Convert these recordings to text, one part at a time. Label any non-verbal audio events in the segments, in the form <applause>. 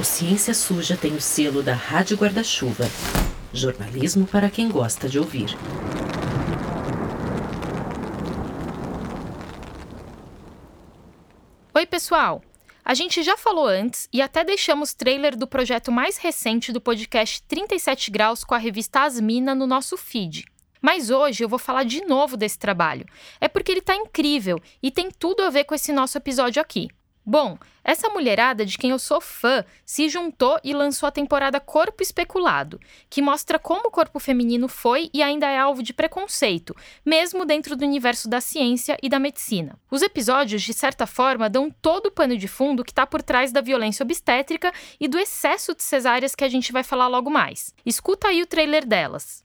O Ciência Suja tem o selo da Rádio Guarda-Chuva. Jornalismo para quem gosta de ouvir. Oi, pessoal! A gente já falou antes e até deixamos trailer do projeto mais recente do podcast 37 Graus com a revista Asmina no nosso feed. Mas hoje eu vou falar de novo desse trabalho. É porque ele tá incrível e tem tudo a ver com esse nosso episódio aqui. Bom, essa mulherada de quem eu sou fã se juntou e lançou a temporada Corpo Especulado, que mostra como o corpo feminino foi e ainda é alvo de preconceito, mesmo dentro do universo da ciência e da medicina. Os episódios, de certa forma, dão todo o pano de fundo que está por trás da violência obstétrica e do excesso de cesáreas que a gente vai falar logo mais. Escuta aí o trailer delas.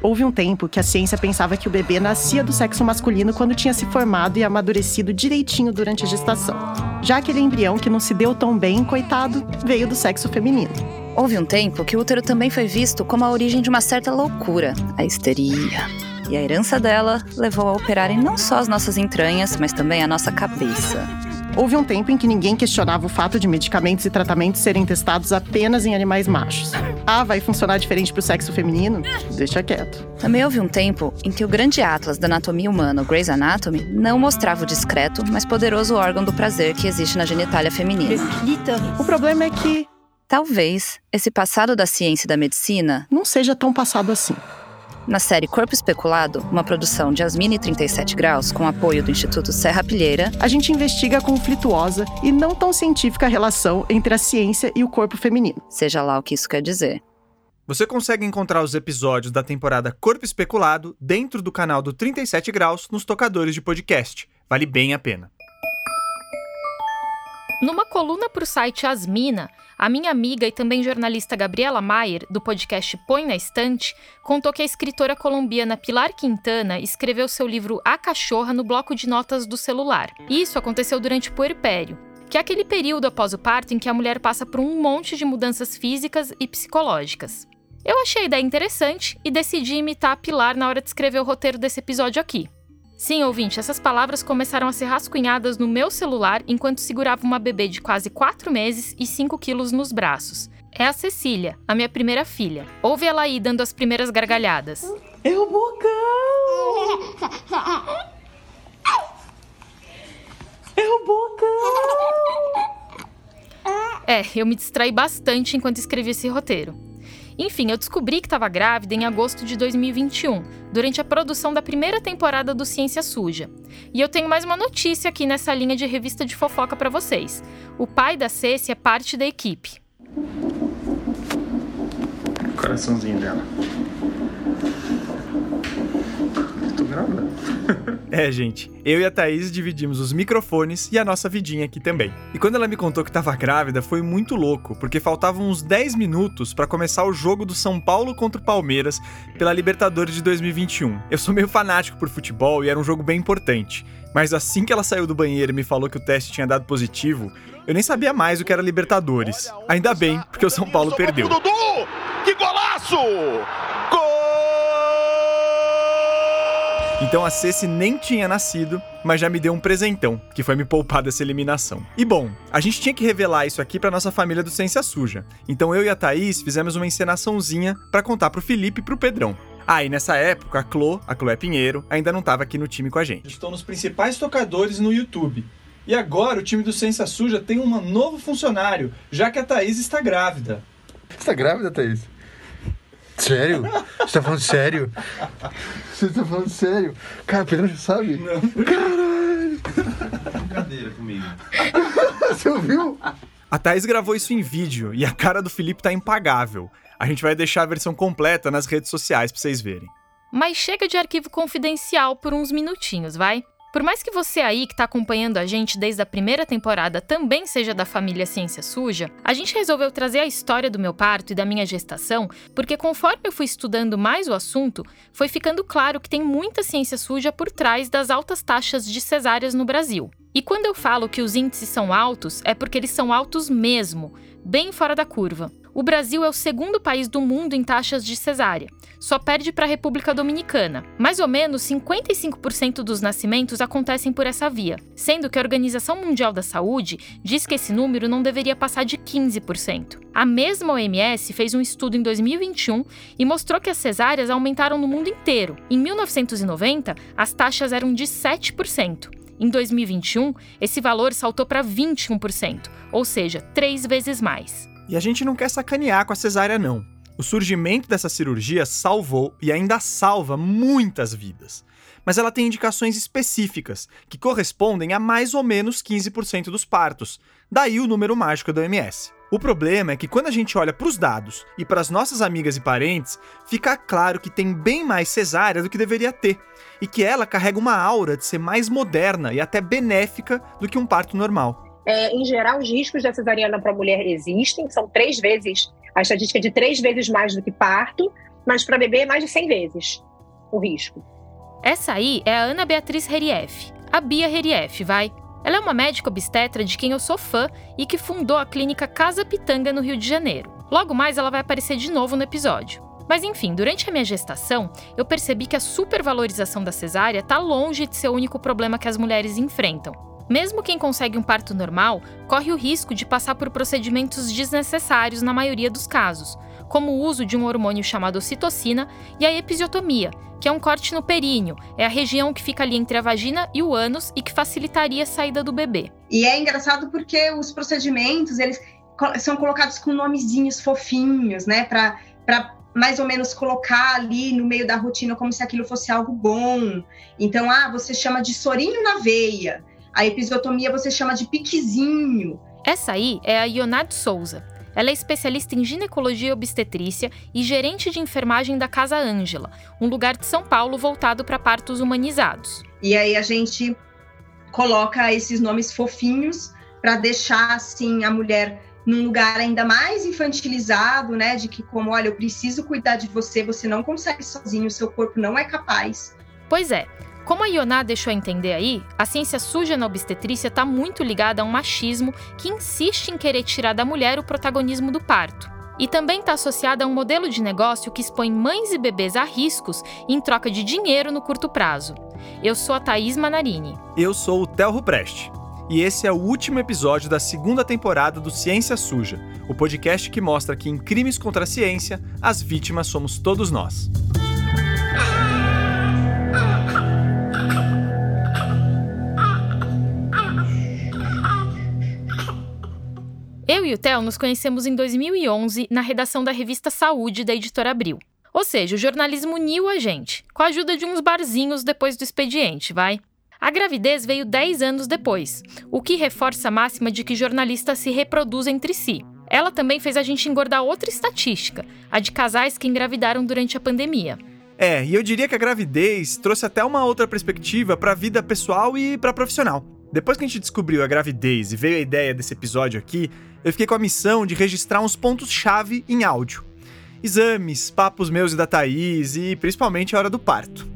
Houve um tempo que a ciência pensava que o bebê nascia do sexo masculino quando tinha se formado e amadurecido direitinho durante a gestação. Já aquele embrião que não se deu tão bem, coitado, veio do sexo feminino. Houve um tempo que o útero também foi visto como a origem de uma certa loucura, a histeria. E a herança dela levou a operarem não só as nossas entranhas, mas também a nossa cabeça. Houve um tempo em que ninguém questionava o fato de medicamentos e tratamentos serem testados apenas em animais machos. Ah, vai funcionar diferente para o sexo feminino? Deixa quieto. Também houve um tempo em que o grande atlas da anatomia humana, o Grey's Anatomy, não mostrava o discreto, mas poderoso órgão do prazer que existe na genitália feminina. O problema é que Talvez esse passado da ciência e da medicina não seja tão passado assim. Na série Corpo Especulado, uma produção de Asmini 37 Graus, com apoio do Instituto Serra Pilheira, A gente investiga a conflituosa e não tão científica relação entre a ciência e o corpo feminino. seja lá o que isso quer dizer. Você consegue encontrar os episódios da temporada Corpo Especulado dentro do canal do 37 Graus nos tocadores de podcast. Vale bem a pena. Numa coluna para o site Asmina, a minha amiga e também jornalista Gabriela Maier, do podcast Põe na Estante, contou que a escritora colombiana Pilar Quintana escreveu seu livro A Cachorra no bloco de notas do celular. Isso aconteceu durante o puerpério, que é aquele período após o parto em que a mulher passa por um monte de mudanças físicas e psicológicas. Eu achei a ideia interessante e decidi imitar a Pilar na hora de escrever o roteiro desse episódio aqui. Sim, ouvinte, essas palavras começaram a ser rascunhadas no meu celular enquanto segurava uma bebê de quase 4 meses e 5 quilos nos braços. É a Cecília, a minha primeira filha. Ouve ela aí dando as primeiras gargalhadas. É o bocão! É o bocão! É, eu me distraí bastante enquanto escrevi esse roteiro. Enfim, eu descobri que estava grávida em agosto de 2021, durante a produção da primeira temporada do Ciência Suja. E eu tenho mais uma notícia aqui nessa linha de revista de fofoca para vocês. O pai da Ceci é parte da equipe. Coraçãozinho dela. Tô grávida. É, gente, eu e a Thaís dividimos os microfones e a nossa vidinha aqui também. E quando ela me contou que tava grávida, foi muito louco, porque faltavam uns 10 minutos pra começar o jogo do São Paulo contra o Palmeiras pela Libertadores de 2021. Eu sou meio fanático por futebol e era um jogo bem importante. Mas assim que ela saiu do banheiro e me falou que o teste tinha dado positivo, eu nem sabia mais o que era Libertadores. Ainda bem, porque o São Paulo perdeu. Dudu! Que golaço! Então a Ceci nem tinha nascido, mas já me deu um presentão, que foi me poupar dessa eliminação. E bom, a gente tinha que revelar isso aqui pra nossa família do Ciência Suja. Então eu e a Thaís fizemos uma encenaçãozinha pra contar pro Felipe e pro Pedrão. Ah, e nessa época, a Clô, a Cloé Pinheiro, ainda não tava aqui no time com a gente. Estou nos principais tocadores no YouTube. E agora o time do Ciência Suja tem um novo funcionário, já que a Thaís está grávida. Você tá grávida, Thaís? Sério? Você tá falando sério? Você tá falando sério? Cara, o Pedrão já sabe? Não. Caralho! Brincadeira comigo. <laughs> Você ouviu? A Thaís gravou isso em vídeo e a cara do Felipe tá impagável. A gente vai deixar a versão completa nas redes sociais pra vocês verem. Mas chega de arquivo confidencial por uns minutinhos, vai? Por mais que você aí que está acompanhando a gente desde a primeira temporada também seja da família Ciência Suja, a gente resolveu trazer a história do meu parto e da minha gestação, porque conforme eu fui estudando mais o assunto, foi ficando claro que tem muita ciência suja por trás das altas taxas de cesáreas no Brasil. E quando eu falo que os índices são altos, é porque eles são altos mesmo, bem fora da curva. O Brasil é o segundo país do mundo em taxas de cesárea. Só perde para a República Dominicana. Mais ou menos 55% dos nascimentos acontecem por essa via, sendo que a Organização Mundial da Saúde diz que esse número não deveria passar de 15%. A mesma OMS fez um estudo em 2021 e mostrou que as cesáreas aumentaram no mundo inteiro. Em 1990, as taxas eram de 7%. Em 2021, esse valor saltou para 21%, ou seja, três vezes mais. E a gente não quer sacanear com a cesárea, não. O surgimento dessa cirurgia salvou e ainda salva muitas vidas. Mas ela tem indicações específicas, que correspondem a mais ou menos 15% dos partos. Daí o número mágico da OMS. O problema é que quando a gente olha para os dados e para as nossas amigas e parentes, fica claro que tem bem mais cesárea do que deveria ter, e que ela carrega uma aura de ser mais moderna e até benéfica do que um parto normal. É, em geral, os riscos da cesariana para a mulher existem, são três vezes, a estatística é de três vezes mais do que parto, mas para bebê é mais de 100 vezes o risco. Essa aí é a Ana Beatriz Herief, a Bia Herief, vai. Ela é uma médica obstetra de quem eu sou fã e que fundou a clínica Casa Pitanga no Rio de Janeiro. Logo mais ela vai aparecer de novo no episódio. Mas enfim, durante a minha gestação, eu percebi que a supervalorização da cesárea está longe de ser o único problema que as mulheres enfrentam. Mesmo quem consegue um parto normal corre o risco de passar por procedimentos desnecessários na maioria dos casos, como o uso de um hormônio chamado ocitocina e a episiotomia, que é um corte no períneo, é a região que fica ali entre a vagina e o ânus e que facilitaria a saída do bebê. E é engraçado porque os procedimentos, eles são colocados com nomezinhos fofinhos, né, para mais ou menos colocar ali no meio da rotina como se aquilo fosse algo bom. Então, ah, você chama de sorinho na veia. A episiotomia você chama de piquezinho. Essa aí é a Ionade Souza. Ela é especialista em ginecologia e obstetrícia e gerente de enfermagem da Casa Ângela, um lugar de São Paulo voltado para partos humanizados. E aí a gente coloca esses nomes fofinhos para deixar assim a mulher num lugar ainda mais infantilizado, né, de que como, olha, eu preciso cuidar de você, você não consegue sozinho, o seu corpo não é capaz. Pois é, como a Ioná deixou entender aí, a ciência suja na obstetrícia está muito ligada a um machismo que insiste em querer tirar da mulher o protagonismo do parto. E também está associada a um modelo de negócio que expõe mães e bebês a riscos em troca de dinheiro no curto prazo. Eu sou a Thaís Manarini. Eu sou o Telro Preste. E esse é o último episódio da segunda temporada do Ciência Suja, o podcast que mostra que em crimes contra a ciência, as vítimas somos todos nós. Eu e o Theo nos conhecemos em 2011 na redação da revista Saúde da editora Abril. Ou seja, o jornalismo uniu a gente, com a ajuda de uns barzinhos depois do expediente, vai? A gravidez veio 10 anos depois, o que reforça a máxima de que jornalistas se reproduzem entre si. Ela também fez a gente engordar outra estatística, a de casais que engravidaram durante a pandemia. É, e eu diria que a gravidez trouxe até uma outra perspectiva para a vida pessoal e para profissional. Depois que a gente descobriu a gravidez e veio a ideia desse episódio aqui, eu fiquei com a missão de registrar uns pontos-chave em áudio. Exames, papos meus e da Thaís e principalmente a hora do parto.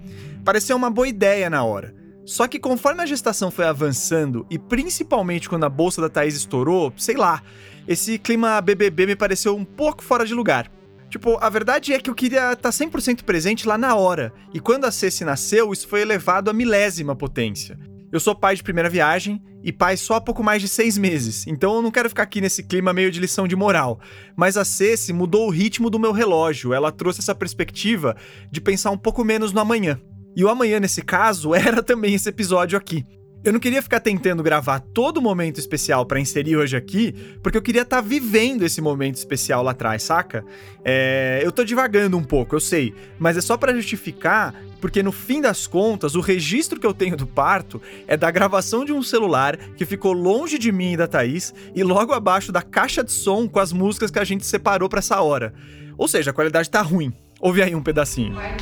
Pareceu uma boa ideia na hora. Só que conforme a gestação foi avançando e principalmente quando a bolsa da Thaís estourou, sei lá, esse clima BBB me pareceu um pouco fora de lugar. Tipo, a verdade é que eu queria estar 100% presente lá na hora, e quando a Ceci nasceu, isso foi elevado à milésima potência. Eu sou pai de primeira viagem e pai só há pouco mais de seis meses, então eu não quero ficar aqui nesse clima meio de lição de moral. Mas a Ceci mudou o ritmo do meu relógio, ela trouxe essa perspectiva de pensar um pouco menos no amanhã. E o amanhã, nesse caso, <laughs> era também esse episódio aqui. Eu não queria ficar tentando gravar todo momento especial para inserir hoje aqui, porque eu queria estar tá vivendo esse momento especial lá atrás, saca? É, eu tô divagando um pouco, eu sei, mas é só para justificar, porque no fim das contas, o registro que eu tenho do parto é da gravação de um celular que ficou longe de mim e da Thaís e logo abaixo da caixa de som com as músicas que a gente separou para essa hora. Ou seja, a qualidade tá ruim. Ouve aí um pedacinho. Vai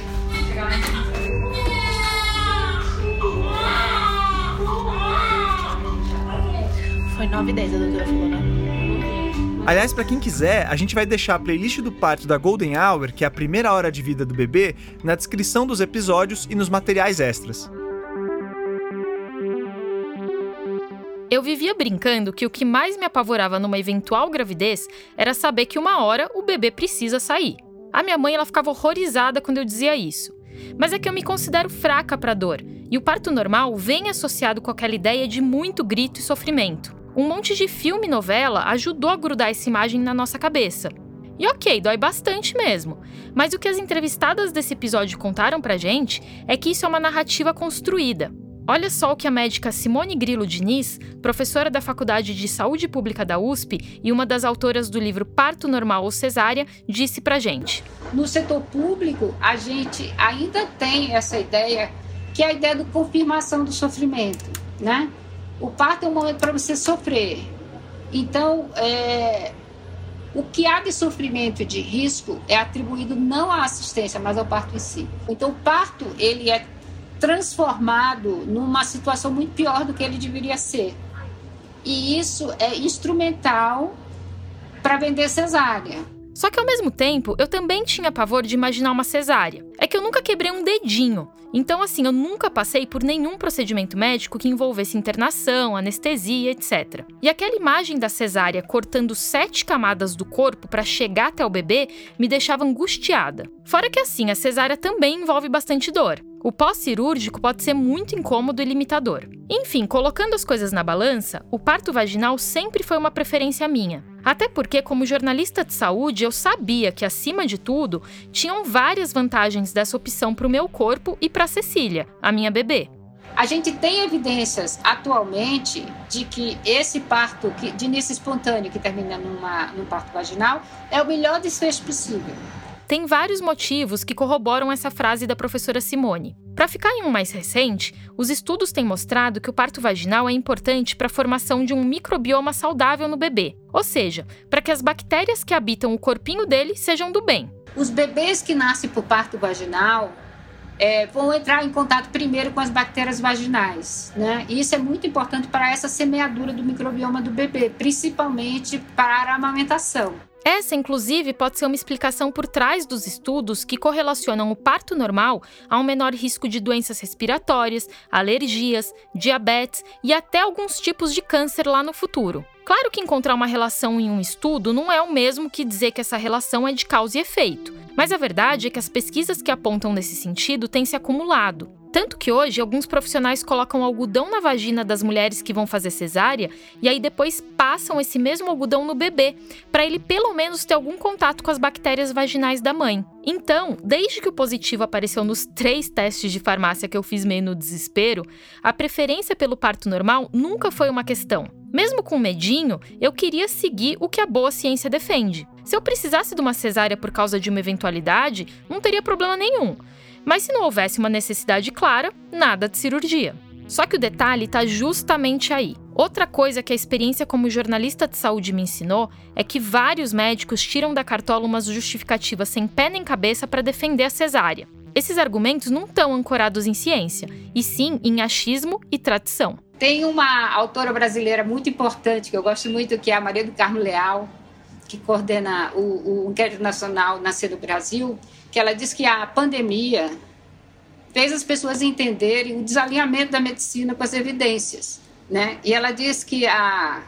9 e 10, a doutora falou, né? Aliás, para quem quiser, a gente vai deixar a playlist do parto da Golden Hour, que é a primeira hora de vida do bebê, na descrição dos episódios e nos materiais extras. Eu vivia brincando que o que mais me apavorava numa eventual gravidez era saber que uma hora o bebê precisa sair. A minha mãe ela ficava horrorizada quando eu dizia isso. Mas é que eu me considero fraca para dor, e o parto normal vem associado com aquela ideia de muito grito e sofrimento. Um monte de filme e novela ajudou a grudar essa imagem na nossa cabeça. E ok, dói bastante mesmo. Mas o que as entrevistadas desse episódio contaram pra gente é que isso é uma narrativa construída. Olha só o que a médica Simone Grilo Diniz, professora da Faculdade de Saúde Pública da USP e uma das autoras do livro Parto Normal ou Cesárea, disse pra gente. No setor público, a gente ainda tem essa ideia, que é a ideia da confirmação do sofrimento, né? O parto é um momento para você sofrer. Então, é, o que há de sofrimento e de risco é atribuído não à assistência, mas ao parto em si. Então, o parto, ele é transformado numa situação muito pior do que ele deveria ser. E isso é instrumental para vender cesárea. Só que ao mesmo tempo, eu também tinha pavor de imaginar uma cesárea. É que eu nunca quebrei um dedinho. Então, assim, eu nunca passei por nenhum procedimento médico que envolvesse internação, anestesia, etc. E aquela imagem da cesárea cortando sete camadas do corpo para chegar até o bebê me deixava angustiada. Fora que, assim, a cesárea também envolve bastante dor. O pós-cirúrgico pode ser muito incômodo e limitador. Enfim, colocando as coisas na balança, o parto vaginal sempre foi uma preferência minha. Até porque, como jornalista de saúde, eu sabia que, acima de tudo, tinham várias vantagens dessa opção para o meu corpo e para Cecília, a minha bebê. A gente tem evidências atualmente de que esse parto de início espontâneo que termina numa, num parto vaginal é o melhor desfecho possível. Tem vários motivos que corroboram essa frase da professora Simone. Para ficar em um mais recente, os estudos têm mostrado que o parto vaginal é importante para a formação de um microbioma saudável no bebê, ou seja, para que as bactérias que habitam o corpinho dele sejam do bem. Os bebês que nascem por parto vaginal é, vão entrar em contato primeiro com as bactérias vaginais, né? E isso é muito importante para essa semeadura do microbioma do bebê, principalmente para a amamentação. Essa, inclusive, pode ser uma explicação por trás dos estudos que correlacionam o parto normal a um menor risco de doenças respiratórias, alergias, diabetes e até alguns tipos de câncer lá no futuro. Claro que encontrar uma relação em um estudo não é o mesmo que dizer que essa relação é de causa e efeito, mas a verdade é que as pesquisas que apontam nesse sentido têm se acumulado. Tanto que hoje alguns profissionais colocam algodão na vagina das mulheres que vão fazer cesárea e aí depois passam esse mesmo algodão no bebê, para ele pelo menos ter algum contato com as bactérias vaginais da mãe. Então, desde que o positivo apareceu nos três testes de farmácia que eu fiz meio no desespero, a preferência pelo parto normal nunca foi uma questão. Mesmo com medinho, eu queria seguir o que a boa ciência defende. Se eu precisasse de uma cesárea por causa de uma eventualidade, não teria problema nenhum. Mas se não houvesse uma necessidade clara, nada de cirurgia. Só que o detalhe está justamente aí. Outra coisa que a experiência como jornalista de saúde me ensinou é que vários médicos tiram da cartola umas justificativas sem pé nem cabeça para defender a cesárea. Esses argumentos não estão ancorados em ciência, e sim em achismo e tradição. Tem uma autora brasileira muito importante que eu gosto muito, que é a Maria do Carmo Leal, que coordena o, o Inquérito Nacional Nascer no Brasil, que ela diz que a pandemia fez as pessoas entenderem o desalinhamento da medicina com as evidências, né? E ela diz que a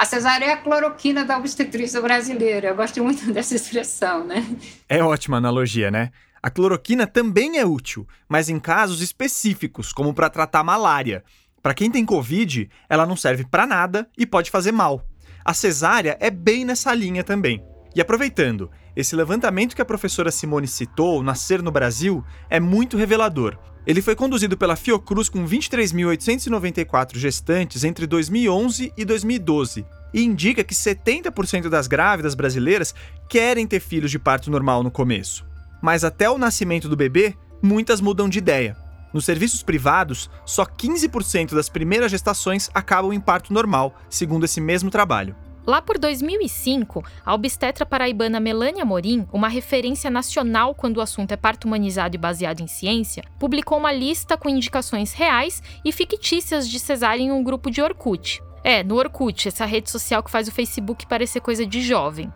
a cesárea é a cloroquina da obstetrícia brasileira. Eu gosto muito <laughs> dessa expressão, né? É ótima analogia, né? A cloroquina também é útil, mas em casos específicos, como para tratar malária. Para quem tem Covid, ela não serve para nada e pode fazer mal. A cesárea é bem nessa linha também. E aproveitando, esse levantamento que a professora Simone citou, Nascer no Brasil, é muito revelador. Ele foi conduzido pela Fiocruz com 23.894 gestantes entre 2011 e 2012 e indica que 70% das grávidas brasileiras querem ter filhos de parto normal no começo. Mas até o nascimento do bebê, muitas mudam de ideia. Nos serviços privados, só 15% das primeiras gestações acabam em parto normal, segundo esse mesmo trabalho. Lá por 2005, a obstetra paraibana Melânia Morim, uma referência nacional quando o assunto é parto humanizado e baseado em ciência, publicou uma lista com indicações reais e fictícias de cesárea em um grupo de Orkut. É, no Orkut, essa rede social que faz o Facebook parecer coisa de jovem.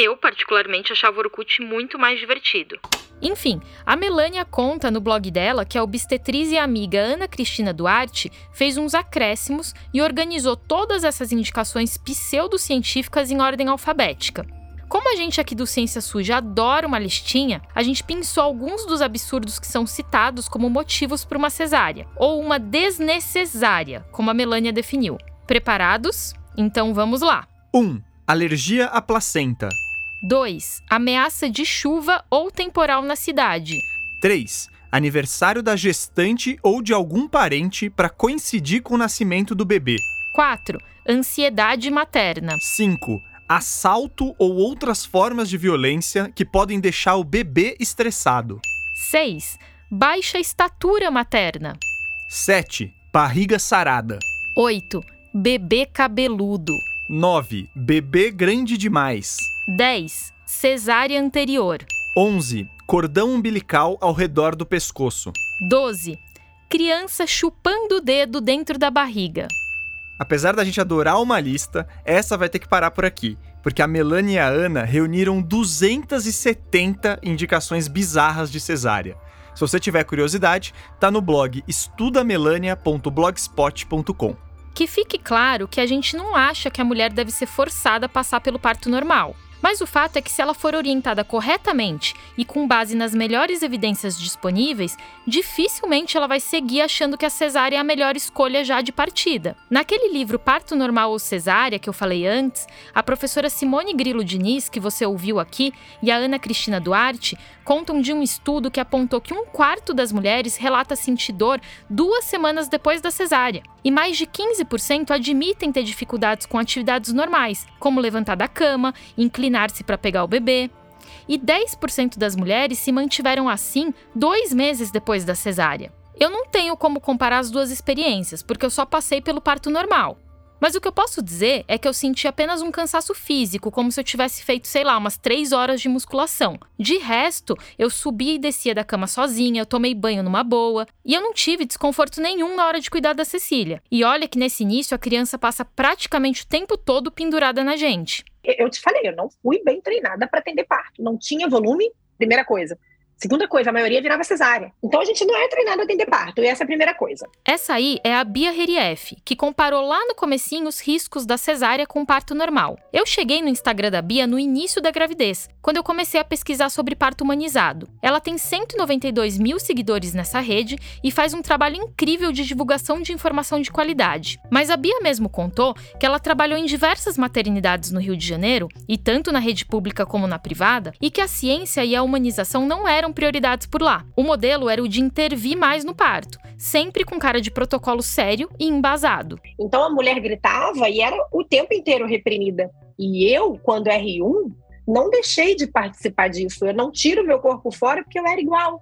Eu, particularmente, achava o Orkut muito mais divertido. Enfim, a Melânia conta no blog dela que a obstetriz e amiga Ana Cristina Duarte fez uns acréscimos e organizou todas essas indicações pseudocientíficas em ordem alfabética. Como a gente aqui do Ciência Suja adora uma listinha, a gente pensou alguns dos absurdos que são citados como motivos para uma cesárea, ou uma desnecessária, como a Melânia definiu. Preparados? Então vamos lá. 1. Um, alergia à placenta. 2. Ameaça de chuva ou temporal na cidade. 3. Aniversário da gestante ou de algum parente para coincidir com o nascimento do bebê. 4. Ansiedade materna. 5. Assalto ou outras formas de violência que podem deixar o bebê estressado. 6. Baixa estatura materna. 7. Barriga sarada. 8. Bebê cabeludo. 9. Bebê grande demais. 10. Cesárea anterior. 11. Cordão umbilical ao redor do pescoço. 12. Criança chupando o dedo dentro da barriga. Apesar da gente adorar uma lista, essa vai ter que parar por aqui, porque a Melanie e a Ana reuniram 270 indicações bizarras de cesárea. Se você tiver curiosidade, tá no blog estudamelania.blogspot.com. Que fique claro que a gente não acha que a mulher deve ser forçada a passar pelo parto normal. Mas o fato é que, se ela for orientada corretamente e com base nas melhores evidências disponíveis, dificilmente ela vai seguir achando que a cesárea é a melhor escolha já de partida. Naquele livro Parto Normal ou Cesárea, que eu falei antes, a professora Simone Grilo Diniz, que você ouviu aqui, e a Ana Cristina Duarte contam de um estudo que apontou que um quarto das mulheres relata sentir dor duas semanas depois da cesárea. E mais de 15% admitem ter dificuldades com atividades normais, como levantar da cama, inclinar-se para pegar o bebê. E 10% das mulheres se mantiveram assim dois meses depois da cesárea. Eu não tenho como comparar as duas experiências, porque eu só passei pelo parto normal. Mas o que eu posso dizer é que eu senti apenas um cansaço físico, como se eu tivesse feito, sei lá, umas três horas de musculação. De resto, eu subia e descia da cama sozinha, eu tomei banho numa boa, e eu não tive desconforto nenhum na hora de cuidar da Cecília. E olha que nesse início a criança passa praticamente o tempo todo pendurada na gente. Eu te falei, eu não fui bem treinada para atender parto. Não tinha volume, primeira coisa. Segunda coisa, a maioria virava cesárea. Então a gente não é treinado a atender parto, e essa é a primeira coisa. Essa aí é a Bia Herief, que comparou lá no comecinho os riscos da cesárea com o parto normal. Eu cheguei no Instagram da Bia no início da gravidez, quando eu comecei a pesquisar sobre parto humanizado. Ela tem 192 mil seguidores nessa rede e faz um trabalho incrível de divulgação de informação de qualidade. Mas a Bia mesmo contou que ela trabalhou em diversas maternidades no Rio de Janeiro, e tanto na rede pública como na privada, e que a ciência e a humanização não eram eram prioridades por lá. O modelo era o de intervir mais no parto, sempre com cara de protocolo sério e embasado. Então a mulher gritava e era o tempo inteiro reprimida. E eu, quando R1, não deixei de participar disso. Eu não tiro meu corpo fora porque eu era igual.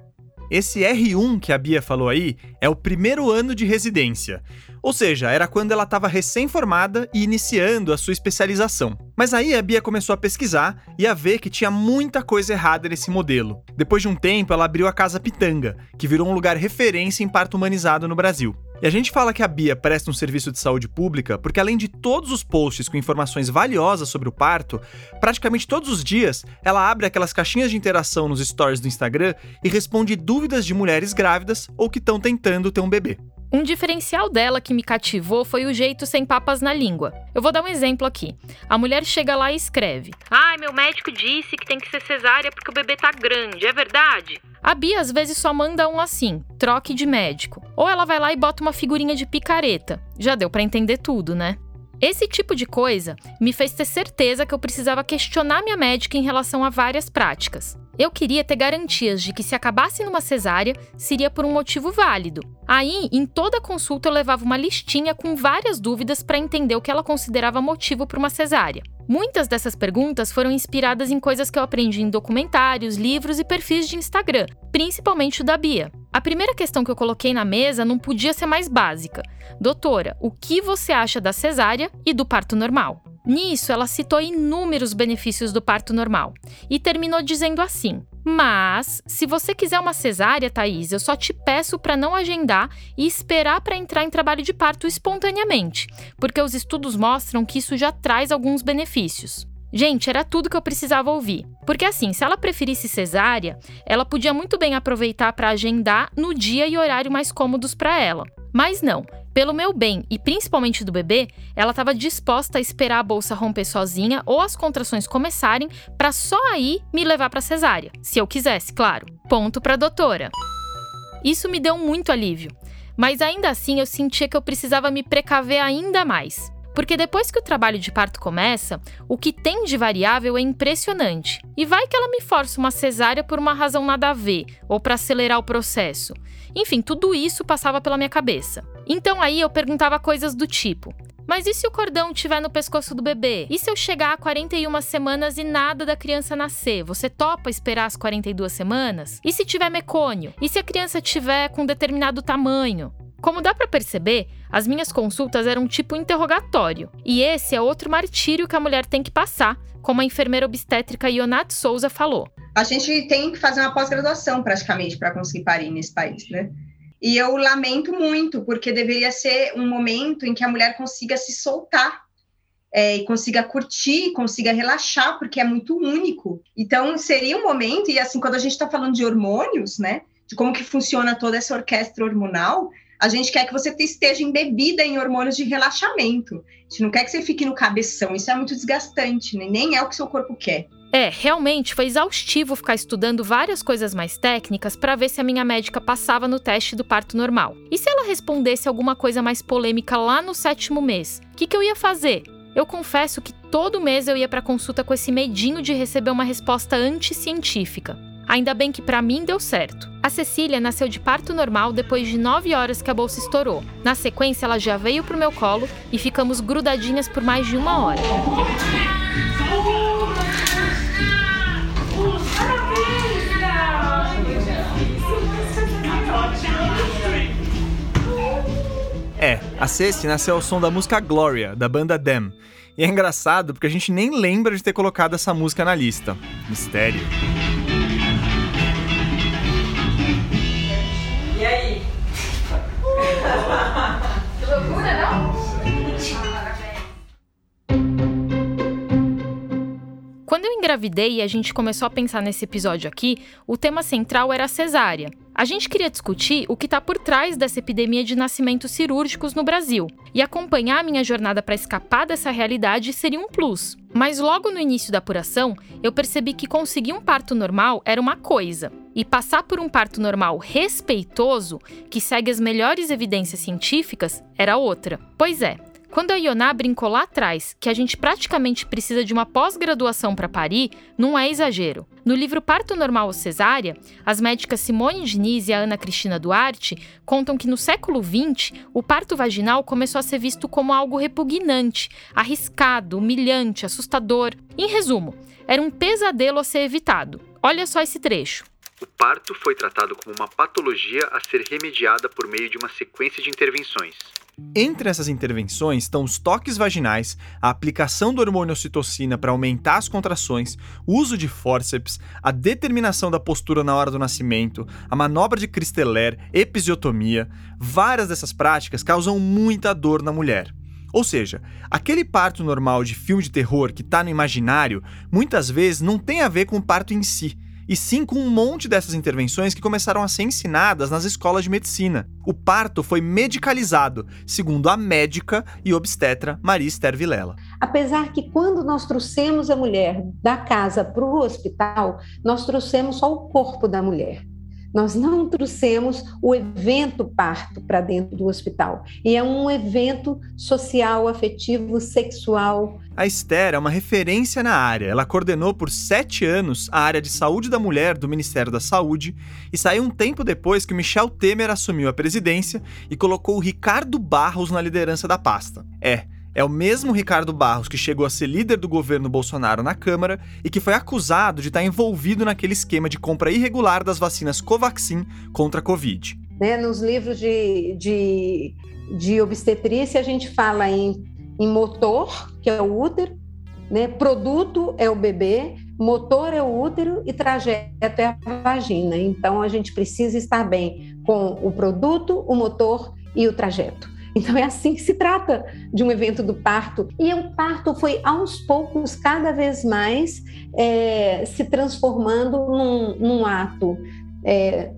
Esse R1 que a Bia falou aí é o primeiro ano de residência. Ou seja, era quando ela estava recém-formada e iniciando a sua especialização. Mas aí a Bia começou a pesquisar e a ver que tinha muita coisa errada nesse modelo. Depois de um tempo, ela abriu a Casa Pitanga, que virou um lugar referência em parto humanizado no Brasil. E a gente fala que a Bia presta um serviço de saúde pública porque, além de todos os posts com informações valiosas sobre o parto, praticamente todos os dias ela abre aquelas caixinhas de interação nos stories do Instagram e responde dúvidas de mulheres grávidas ou que estão tentando ter um bebê. Um diferencial dela que me cativou foi o jeito sem papas na língua. Eu vou dar um exemplo aqui. A mulher chega lá e escreve: Ai, meu médico disse que tem que ser cesárea porque o bebê tá grande, é verdade? A Bia às vezes só manda um assim, troque de médico. Ou ela vai lá e bota uma figurinha de picareta. Já deu para entender tudo, né? Esse tipo de coisa me fez ter certeza que eu precisava questionar minha médica em relação a várias práticas. Eu queria ter garantias de que se acabasse numa cesárea, seria por um motivo válido. Aí, em toda consulta, eu levava uma listinha com várias dúvidas para entender o que ela considerava motivo para uma cesárea. Muitas dessas perguntas foram inspiradas em coisas que eu aprendi em documentários, livros e perfis de Instagram, principalmente o da Bia. A primeira questão que eu coloquei na mesa não podia ser mais básica. Doutora, o que você acha da cesárea e do parto normal? Nisso, ela citou inúmeros benefícios do parto normal e terminou dizendo assim: Mas, se você quiser uma cesárea, Thaís, eu só te peço para não agendar e esperar para entrar em trabalho de parto espontaneamente, porque os estudos mostram que isso já traz alguns benefícios. Gente, era tudo que eu precisava ouvir. Porque assim, se ela preferisse cesárea, ela podia muito bem aproveitar para agendar no dia e horário mais cômodos para ela. Mas não. Pelo meu bem e principalmente do bebê, ela estava disposta a esperar a bolsa romper sozinha ou as contrações começarem para só aí me levar para cesárea, se eu quisesse, claro. Ponto para doutora. Isso me deu muito alívio, mas ainda assim eu sentia que eu precisava me precaver ainda mais. Porque depois que o trabalho de parto começa, o que tem de variável é impressionante. E vai que ela me força uma cesárea por uma razão nada a ver, ou para acelerar o processo. Enfim, tudo isso passava pela minha cabeça. Então aí eu perguntava coisas do tipo: mas e se o cordão estiver no pescoço do bebê? E se eu chegar a 41 semanas e nada da criança nascer? Você topa esperar as 42 semanas? E se tiver mecônio? E se a criança tiver com determinado tamanho? Como dá para perceber, as minhas consultas eram tipo interrogatório. E esse é outro martírio que a mulher tem que passar, como a enfermeira obstétrica Ionat Souza falou. A gente tem que fazer uma pós-graduação praticamente para conseguir parir nesse país, né? E eu lamento muito, porque deveria ser um momento em que a mulher consiga se soltar é, e consiga curtir, consiga relaxar, porque é muito único. Então, seria um momento, e assim, quando a gente está falando de hormônios, né, de como que funciona toda essa orquestra hormonal, a gente quer que você esteja embebida em hormônios de relaxamento. A gente não quer que você fique no cabeção. Isso é muito desgastante, né? nem é o que seu corpo quer. É, realmente foi exaustivo ficar estudando várias coisas mais técnicas para ver se a minha médica passava no teste do parto normal. E se ela respondesse alguma coisa mais polêmica lá no sétimo mês? O que, que eu ia fazer? Eu confesso que todo mês eu ia para consulta com esse medinho de receber uma resposta anticientífica. Ainda bem que para mim deu certo. A Cecília nasceu de parto normal depois de nove horas que a bolsa estourou. Na sequência, ela já veio pro meu colo e ficamos grudadinhas por mais de uma hora. É, a Ceci nasceu ao som da música Gloria, da banda Them. E é engraçado porque a gente nem lembra de ter colocado essa música na lista. Mistério. Eu engravidei e a gente começou a pensar nesse episódio aqui, o tema central era a cesárea. A gente queria discutir o que está por trás dessa epidemia de nascimentos cirúrgicos no Brasil. E acompanhar a minha jornada para escapar dessa realidade seria um plus. Mas logo no início da apuração, eu percebi que conseguir um parto normal era uma coisa, e passar por um parto normal respeitoso, que segue as melhores evidências científicas, era outra. Pois é, quando a Ioná brincou lá atrás que a gente praticamente precisa de uma pós-graduação para parir, não é exagero. No livro Parto Normal ou Cesárea, as médicas Simone Diniz e a Ana Cristina Duarte contam que no século XX, o parto vaginal começou a ser visto como algo repugnante, arriscado, humilhante, assustador. Em resumo, era um pesadelo a ser evitado. Olha só esse trecho. O parto foi tratado como uma patologia a ser remediada por meio de uma sequência de intervenções. Entre essas intervenções estão os toques vaginais, a aplicação do hormônio ocitocina para aumentar as contrações, o uso de fórceps, a determinação da postura na hora do nascimento, a manobra de Cristeller, episiotomia. Várias dessas práticas causam muita dor na mulher. Ou seja, aquele parto normal de filme de terror que está no imaginário muitas vezes não tem a ver com o parto em si e sim com um monte dessas intervenções que começaram a ser ensinadas nas escolas de medicina. O parto foi medicalizado, segundo a médica e obstetra Maria Esther Vilela. Apesar que quando nós trouxemos a mulher da casa para o hospital, nós trouxemos só o corpo da mulher. Nós não trouxemos o evento parto para dentro do hospital. E é um evento social, afetivo, sexual. A Esther é uma referência na área. Ela coordenou por sete anos a área de saúde da mulher do Ministério da Saúde e saiu um tempo depois que Michel Temer assumiu a presidência e colocou o Ricardo Barros na liderança da pasta. É, é o mesmo Ricardo Barros que chegou a ser líder do governo Bolsonaro na Câmara e que foi acusado de estar envolvido naquele esquema de compra irregular das vacinas Covaxin contra a Covid. Né, nos livros de, de, de obstetrícia, a gente fala em, em motor, que é o útero, né, produto é o bebê, motor é o útero e trajeto é a vagina. Então, a gente precisa estar bem com o produto, o motor e o trajeto. Então é assim que se trata de um evento do parto. E o parto foi aos poucos, cada vez mais, é, se transformando num, num ato é,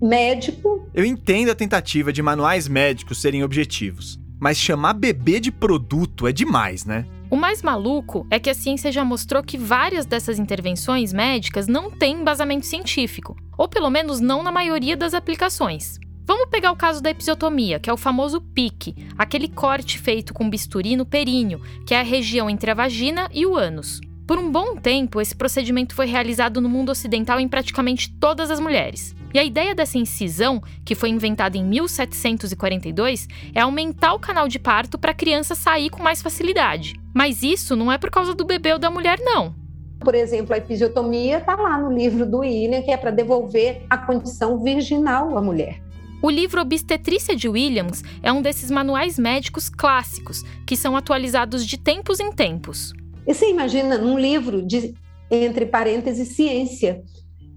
médico. Eu entendo a tentativa de manuais médicos serem objetivos, mas chamar bebê de produto é demais, né? O mais maluco é que a ciência já mostrou que várias dessas intervenções médicas não têm embasamento científico, ou pelo menos não na maioria das aplicações. Vamos pegar o caso da episiotomia, que é o famoso pique, aquele corte feito com bisturi no períneo, que é a região entre a vagina e o ânus. Por um bom tempo, esse procedimento foi realizado no mundo ocidental em praticamente todas as mulheres. E a ideia dessa incisão, que foi inventada em 1742, é aumentar o canal de parto para a criança sair com mais facilidade. Mas isso não é por causa do bebê ou da mulher, não. Por exemplo, a episiotomia está lá no livro do William, que é para devolver a condição virginal à mulher. O livro Obstetrícia de Williams é um desses manuais médicos clássicos que são atualizados de tempos em tempos. E você imagina num livro de entre parênteses ciência,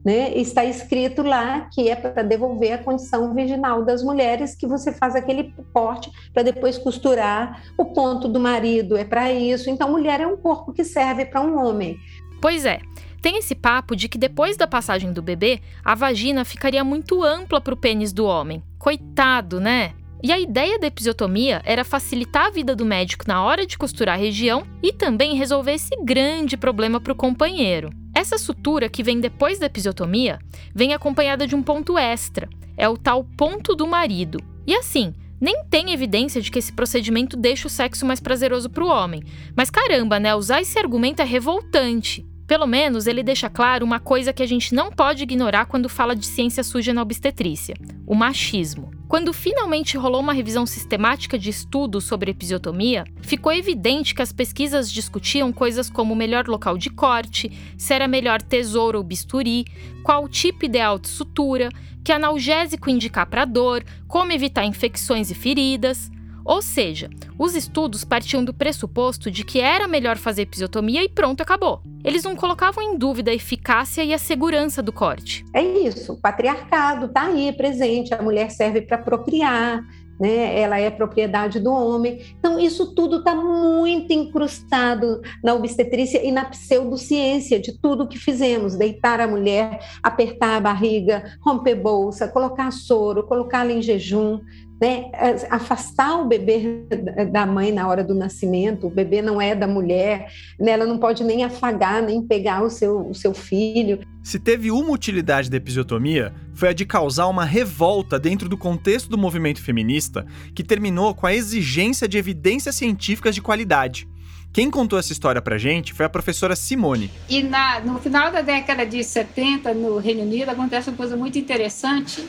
né? Está escrito lá que é para devolver a condição virginal das mulheres, que você faz aquele corte para depois costurar. O ponto do marido é para isso. Então, mulher é um corpo que serve para um homem. Pois é. Tem esse papo de que depois da passagem do bebê, a vagina ficaria muito ampla para o pênis do homem. Coitado, né? E a ideia da episiotomia era facilitar a vida do médico na hora de costurar a região e também resolver esse grande problema para o companheiro. Essa sutura que vem depois da episiotomia vem acompanhada de um ponto extra, é o tal ponto do marido. E assim, nem tem evidência de que esse procedimento deixa o sexo mais prazeroso para o homem. Mas caramba, né? Usar esse argumento é revoltante. Pelo menos ele deixa claro uma coisa que a gente não pode ignorar quando fala de ciência suja na obstetrícia: o machismo. Quando finalmente rolou uma revisão sistemática de estudos sobre episiotomia, ficou evidente que as pesquisas discutiam coisas como o melhor local de corte, se era melhor tesouro ou bisturi, qual o tipo ideal de sutura, que analgésico indicar para dor, como evitar infecções e feridas. Ou seja, os estudos partiam do pressuposto de que era melhor fazer episiotomia e pronto, acabou. Eles não colocavam em dúvida a eficácia e a segurança do corte. É isso, o patriarcado está aí presente, a mulher serve para procriar, né? ela é propriedade do homem. Então, isso tudo está muito incrustado na obstetrícia e na pseudociência de tudo que fizemos: deitar a mulher, apertar a barriga, romper bolsa, colocar soro, colocá-la em jejum né, afastar o bebê da mãe na hora do nascimento, o bebê não é da mulher, né, ela não pode nem afagar, nem pegar o seu, o seu filho. Se teve uma utilidade da episiotomia, foi a de causar uma revolta dentro do contexto do movimento feminista, que terminou com a exigência de evidências científicas de qualidade. Quem contou essa história pra gente foi a professora Simone. E na, no final da década de 70, no Reino Unido, acontece uma coisa muito interessante,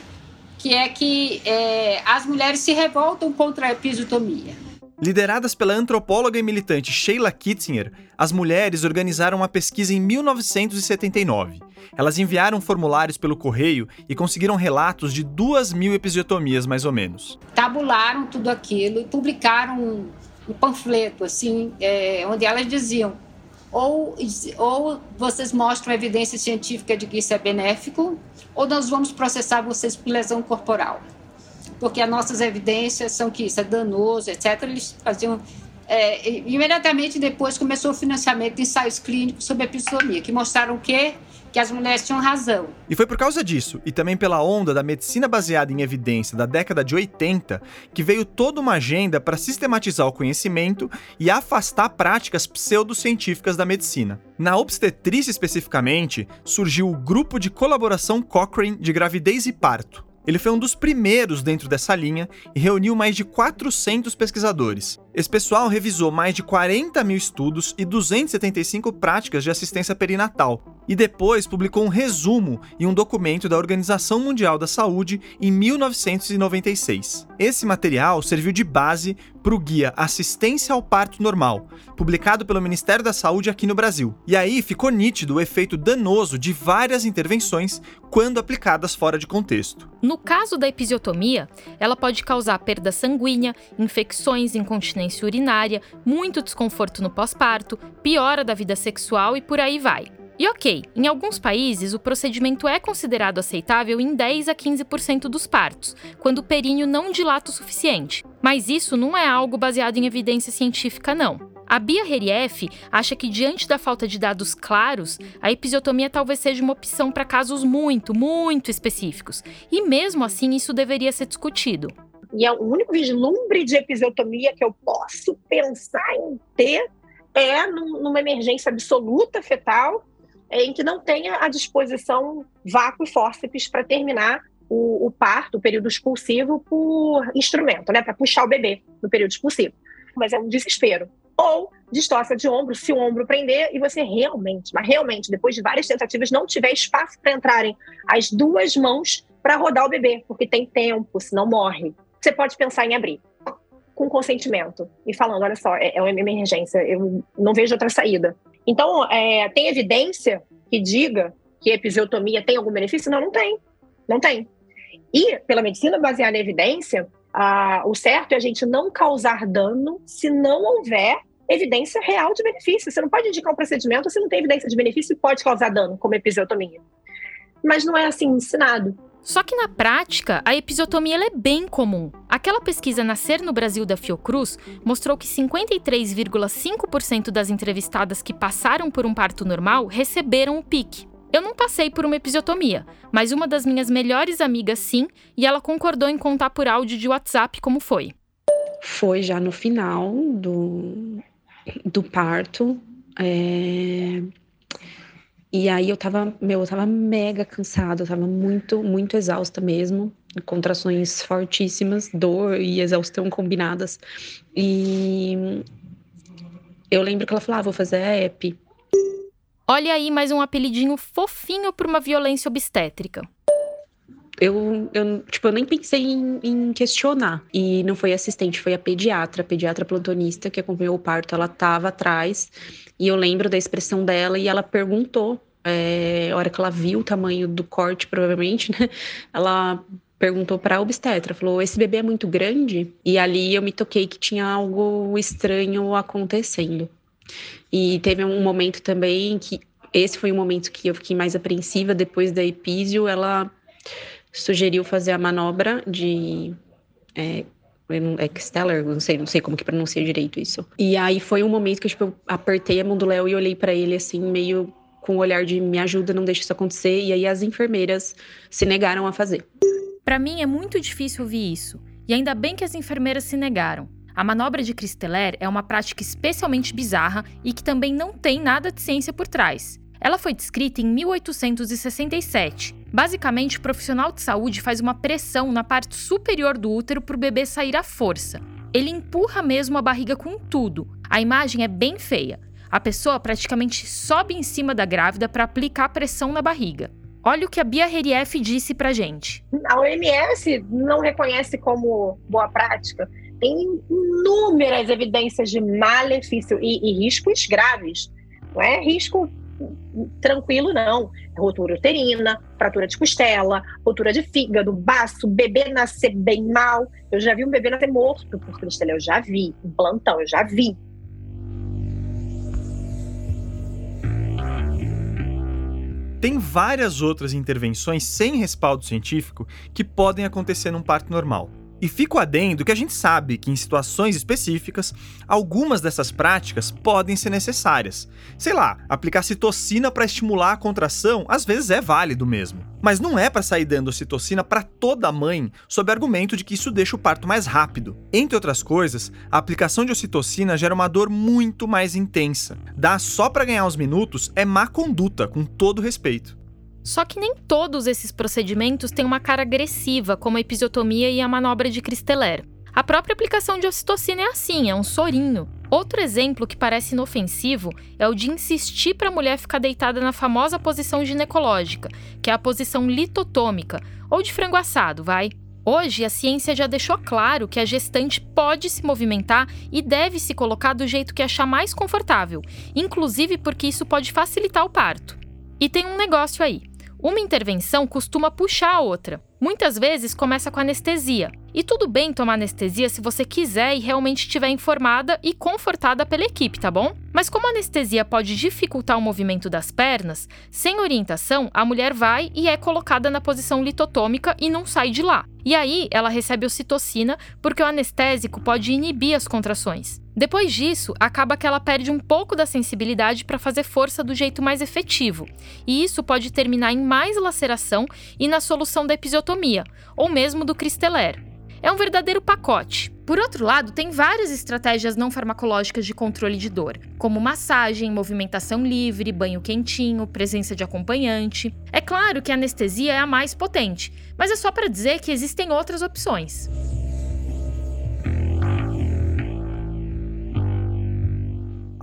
que é que é, as mulheres se revoltam contra a episiotomia. Lideradas pela antropóloga e militante Sheila Kitzinger, as mulheres organizaram uma pesquisa em 1979. Elas enviaram formulários pelo correio e conseguiram relatos de duas mil episiotomias, mais ou menos. Tabularam tudo aquilo e publicaram um, um panfleto, assim, é, onde elas diziam: ou, ou vocês mostram evidência científica de que isso é benéfico, ou nós vamos processar vocês por lesão corporal. Porque as nossas evidências são que isso é danoso, etc. Eles faziam. É, imediatamente depois começou o financiamento de ensaios clínicos sobre episiotomia, que mostraram o quê? Que as mulheres tinham razão. E foi por causa disso, e também pela onda da medicina baseada em evidência da década de 80, que veio toda uma agenda para sistematizar o conhecimento e afastar práticas pseudocientíficas da medicina. Na obstetrícia especificamente, surgiu o Grupo de Colaboração Cochrane de Gravidez e Parto, ele foi um dos primeiros dentro dessa linha e reuniu mais de 400 pesquisadores. Esse pessoal revisou mais de 40 mil estudos e 275 práticas de assistência perinatal, e depois publicou um resumo em um documento da Organização Mundial da Saúde em 1996. Esse material serviu de base para o guia Assistência ao Parto Normal, publicado pelo Ministério da Saúde aqui no Brasil. E aí ficou nítido o efeito danoso de várias intervenções quando aplicadas fora de contexto. No caso da episiotomia, ela pode causar perda sanguínea, infecções, incontinência urinária, muito desconforto no pós-parto, piora da vida sexual e por aí vai. E ok, em alguns países o procedimento é considerado aceitável em 10 a 15% dos partos, quando o períneo não dilata o suficiente. Mas isso não é algo baseado em evidência científica, não. A Bia Herief acha que, diante da falta de dados claros, a episiotomia talvez seja uma opção para casos muito, muito específicos. E mesmo assim, isso deveria ser discutido. E é o único vislumbre de episiotomia que eu posso pensar em ter é numa emergência absoluta fetal, em que não tenha à disposição vácuo e fórceps para terminar o, o, parto, o período expulsivo, por instrumento, né, para puxar o bebê no período expulsivo. Mas é um desespero ou distorça de ombro, se o ombro prender e você realmente, mas realmente, depois de várias tentativas, não tiver espaço para entrarem as duas mãos para rodar o bebê, porque tem tempo, senão morre. Você pode pensar em abrir com consentimento e falando, olha só, é, é uma emergência, eu não vejo outra saída. Então, é, tem evidência que diga que episiotomia tem algum benefício? Não, não tem. Não tem. E, pela medicina baseada em evidência, ah, o certo é a gente não causar dano se não houver evidência real de benefício. Você não pode indicar um procedimento se não tem evidência de benefício e pode causar dano, como episiotomia. Mas não é assim ensinado. Só que na prática, a episiotomia é bem comum. Aquela pesquisa Nascer no Brasil da Fiocruz mostrou que 53,5% das entrevistadas que passaram por um parto normal receberam o PIC. Eu não passei por uma episiotomia, mas uma das minhas melhores amigas sim, e ela concordou em contar por áudio de WhatsApp como foi. Foi já no final do, do parto. É... E aí eu tava, meu, eu tava mega cansada, eu tava muito, muito exausta mesmo. Contrações fortíssimas, dor e exaustão combinadas. E eu lembro que ela falava, ah, vou fazer a EP. Olha aí mais um apelidinho fofinho para uma violência obstétrica. Eu, eu, tipo, eu nem pensei em, em, questionar. E não foi assistente, foi a pediatra, a pediatra plantonista que acompanhou o parto. Ela tava atrás e eu lembro da expressão dela e ela perguntou, é, a hora que ela viu o tamanho do corte, provavelmente, né? Ela perguntou para a obstetra, falou: "Esse bebê é muito grande?" E ali eu me toquei que tinha algo estranho acontecendo. E teve um momento também que esse foi o momento que eu fiquei mais apreensiva depois da epísio, ela sugeriu fazer a manobra de é, Exteller, não sei, não sei como que pronuncia direito isso. E aí foi um momento que tipo, eu apertei a mão do Léo e olhei para ele assim, meio com o olhar de me ajuda, não deixa isso acontecer. E aí as enfermeiras se negaram a fazer. Para mim é muito difícil ouvir isso. E ainda bem que as enfermeiras se negaram. A manobra de Cristeller é uma prática especialmente bizarra e que também não tem nada de ciência por trás. Ela foi descrita em 1867. Basicamente, o profissional de saúde faz uma pressão na parte superior do útero para o bebê sair à força. Ele empurra mesmo a barriga com tudo. A imagem é bem feia. A pessoa praticamente sobe em cima da grávida para aplicar pressão na barriga. Olha o que a Bia Herief disse pra gente. A OMS não reconhece como boa prática tem inúmeras evidências de malefício e, e riscos graves. Não é risco tranquilo, não. Rotura uterina, fratura de costela, rotura de fígado, baço, bebê nascer bem mal. Eu já vi um bebê nascer morto por cristal, eu já vi. Um plantão, eu já vi. Tem várias outras intervenções sem respaldo científico que podem acontecer num parto normal. E fico adendo que a gente sabe que em situações específicas, algumas dessas práticas podem ser necessárias. Sei lá, aplicar citocina para estimular a contração às vezes é válido mesmo. Mas não é para sair dando citocina para toda mãe sob argumento de que isso deixa o parto mais rápido. Entre outras coisas, a aplicação de ocitocina gera uma dor muito mais intensa. Dar só para ganhar uns minutos é má conduta, com todo respeito. Só que nem todos esses procedimentos têm uma cara agressiva, como a episiotomia e a manobra de Cristeller. A própria aplicação de ocitocina é assim, é um sorinho. Outro exemplo que parece inofensivo é o de insistir para a mulher ficar deitada na famosa posição ginecológica, que é a posição litotômica, ou de frango assado, vai. Hoje, a ciência já deixou claro que a gestante pode se movimentar e deve se colocar do jeito que achar mais confortável, inclusive porque isso pode facilitar o parto. E tem um negócio aí. Uma intervenção costuma puxar a outra. Muitas vezes começa com anestesia. E tudo bem tomar anestesia se você quiser e realmente estiver informada e confortada pela equipe, tá bom? Mas como a anestesia pode dificultar o movimento das pernas, sem orientação, a mulher vai e é colocada na posição litotômica e não sai de lá. E aí ela recebe ocitocina porque o anestésico pode inibir as contrações. Depois disso, acaba que ela perde um pouco da sensibilidade para fazer força do jeito mais efetivo, e isso pode terminar em mais laceração e na solução da episiotomia, ou mesmo do cristeler. É um verdadeiro pacote. Por outro lado, tem várias estratégias não farmacológicas de controle de dor, como massagem, movimentação livre, banho quentinho, presença de acompanhante. É claro que a anestesia é a mais potente, mas é só para dizer que existem outras opções.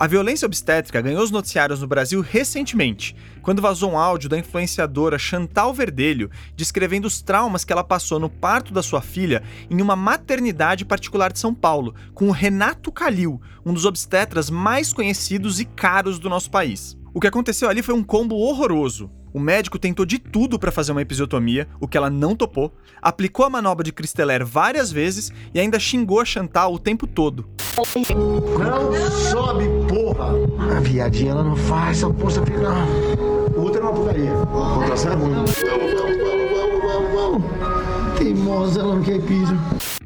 A violência obstétrica ganhou os noticiários no Brasil recentemente, quando vazou um áudio da influenciadora Chantal Verdelho descrevendo os traumas que ela passou no parto da sua filha em uma maternidade particular de São Paulo, com o Renato Calil, um dos obstetras mais conhecidos e caros do nosso país. O que aconteceu ali foi um combo horroroso. O médico tentou de tudo para fazer uma episiotomia, o que ela não topou, aplicou a manobra de Cristeler várias vezes e ainda xingou a Chantal o tempo todo. Não sobe, porra! A viadinha ela não faz essa força final. O outro é uma putaria. Contração é ruim. Vamos, vamos, vamos, vamos, vamos. Teimosa, ela não quer piso.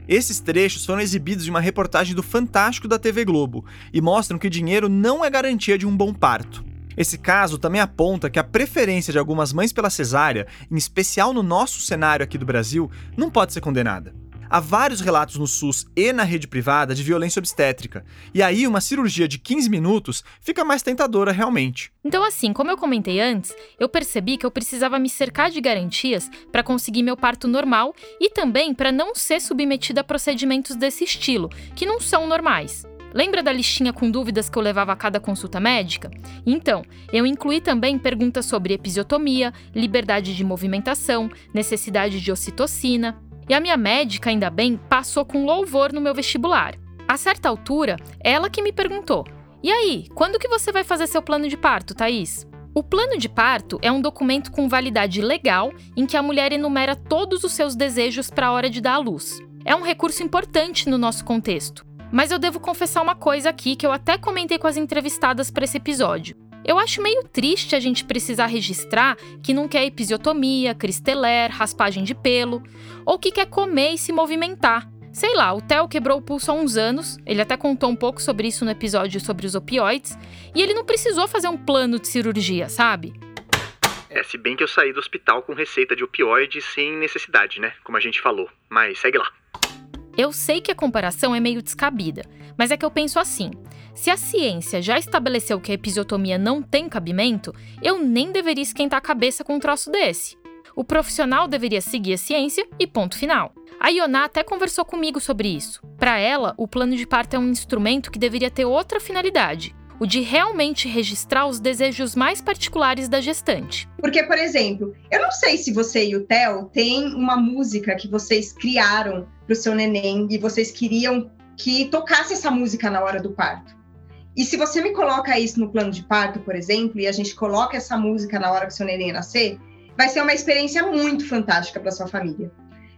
Esses trechos foram exibidos em uma reportagem do Fantástico da TV Globo e mostram que dinheiro não é garantia de um bom parto. Esse caso também aponta que a preferência de algumas mães pela cesárea, em especial no nosso cenário aqui do Brasil, não pode ser condenada. Há vários relatos no SUS e na rede privada de violência obstétrica, e aí uma cirurgia de 15 minutos fica mais tentadora realmente. Então, assim, como eu comentei antes, eu percebi que eu precisava me cercar de garantias para conseguir meu parto normal e também para não ser submetida a procedimentos desse estilo, que não são normais. Lembra da listinha com dúvidas que eu levava a cada consulta médica? Então, eu incluí também perguntas sobre episiotomia, liberdade de movimentação, necessidade de ocitocina. E a minha médica, ainda bem, passou com louvor no meu vestibular. A certa altura, ela que me perguntou: "E aí, quando que você vai fazer seu plano de parto, Thaís?" O plano de parto é um documento com validade legal em que a mulher enumera todos os seus desejos para a hora de dar à luz. É um recurso importante no nosso contexto. Mas eu devo confessar uma coisa aqui que eu até comentei com as entrevistadas para esse episódio. Eu acho meio triste a gente precisar registrar que não quer episiotomia, cristeler, raspagem de pelo, ou que quer comer e se movimentar. Sei lá, o Theo quebrou o pulso há uns anos, ele até contou um pouco sobre isso no episódio sobre os opioides, e ele não precisou fazer um plano de cirurgia, sabe? É, se bem que eu saí do hospital com receita de opioide sem necessidade, né? Como a gente falou. Mas segue lá. Eu sei que a comparação é meio descabida, mas é que eu penso assim: se a ciência já estabeleceu que a episiotomia não tem cabimento, eu nem deveria esquentar a cabeça com um troço desse. O profissional deveria seguir a ciência e ponto final. A Ioná até conversou comigo sobre isso. Para ela, o plano de parto é um instrumento que deveria ter outra finalidade, o de realmente registrar os desejos mais particulares da gestante. Porque, por exemplo, eu não sei se você e o Theo têm uma música que vocês criaram para o seu neném e vocês queriam que tocasse essa música na hora do parto. E se você me coloca isso no plano de parto, por exemplo, e a gente coloca essa música na hora que o seu neném nascer, vai ser uma experiência muito fantástica para sua família.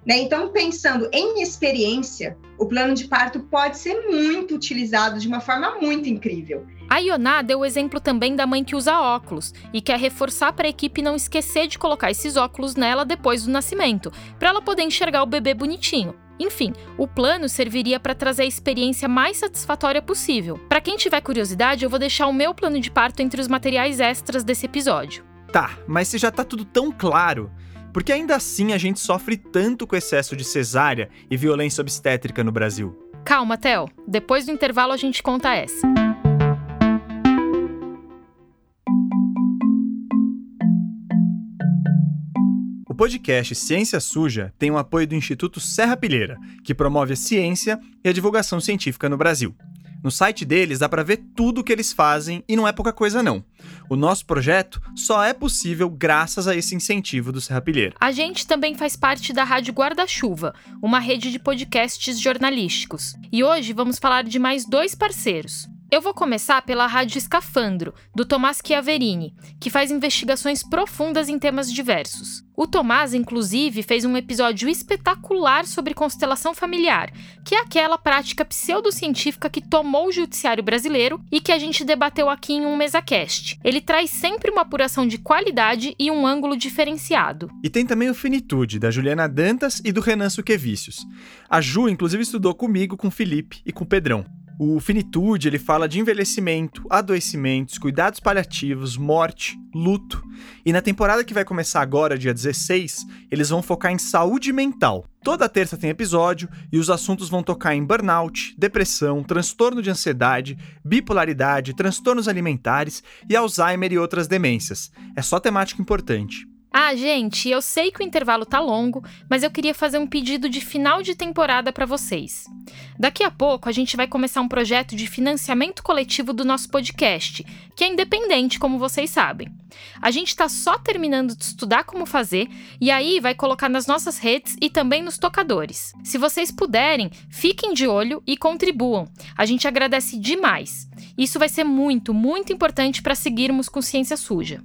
Né? Então, pensando em experiência, o plano de parto pode ser muito utilizado de uma forma muito incrível. A Ioná deu o exemplo também da mãe que usa óculos e quer reforçar para a equipe não esquecer de colocar esses óculos nela depois do nascimento, para ela poder enxergar o bebê bonitinho. Enfim, o plano serviria para trazer a experiência mais satisfatória possível. Para quem tiver curiosidade, eu vou deixar o meu plano de parto entre os materiais extras desse episódio. Tá, mas se já tá tudo tão claro, por que ainda assim a gente sofre tanto com excesso de cesárea e violência obstétrica no Brasil? Calma, Theo. Depois do intervalo a gente conta essa. Podcast Ciência Suja tem o apoio do Instituto Serra Pilheira, que promove a ciência e a divulgação científica no Brasil. No site deles dá para ver tudo o que eles fazem e não é pouca coisa não. O nosso projeto só é possível graças a esse incentivo do Serra Pilheira. A gente também faz parte da Rádio Guarda-Chuva, uma rede de podcasts jornalísticos. E hoje vamos falar de mais dois parceiros. Eu vou começar pela Rádio Escafandro, do Tomás Chiaverini, que faz investigações profundas em temas diversos. O Tomás, inclusive, fez um episódio espetacular sobre constelação familiar, que é aquela prática pseudocientífica que tomou o judiciário brasileiro e que a gente debateu aqui em um MesaCast. Ele traz sempre uma apuração de qualidade e um ângulo diferenciado. E tem também o Finitude, da Juliana Dantas e do Renan Suquevicius. A Ju, inclusive, estudou comigo, com Felipe e com Pedrão. O Finitude, ele fala de envelhecimento, adoecimentos, cuidados paliativos, morte, luto. E na temporada que vai começar agora, dia 16, eles vão focar em saúde mental. Toda terça tem episódio e os assuntos vão tocar em burnout, depressão, transtorno de ansiedade, bipolaridade, transtornos alimentares e Alzheimer e outras demências. É só temática importante. Ah, gente, eu sei que o intervalo tá longo, mas eu queria fazer um pedido de final de temporada para vocês. Daqui a pouco a gente vai começar um projeto de financiamento coletivo do nosso podcast, que é independente, como vocês sabem. A gente está só terminando de estudar como fazer e aí vai colocar nas nossas redes e também nos tocadores. Se vocês puderem, fiquem de olho e contribuam. A gente agradece demais. Isso vai ser muito, muito importante para seguirmos com Ciência Suja.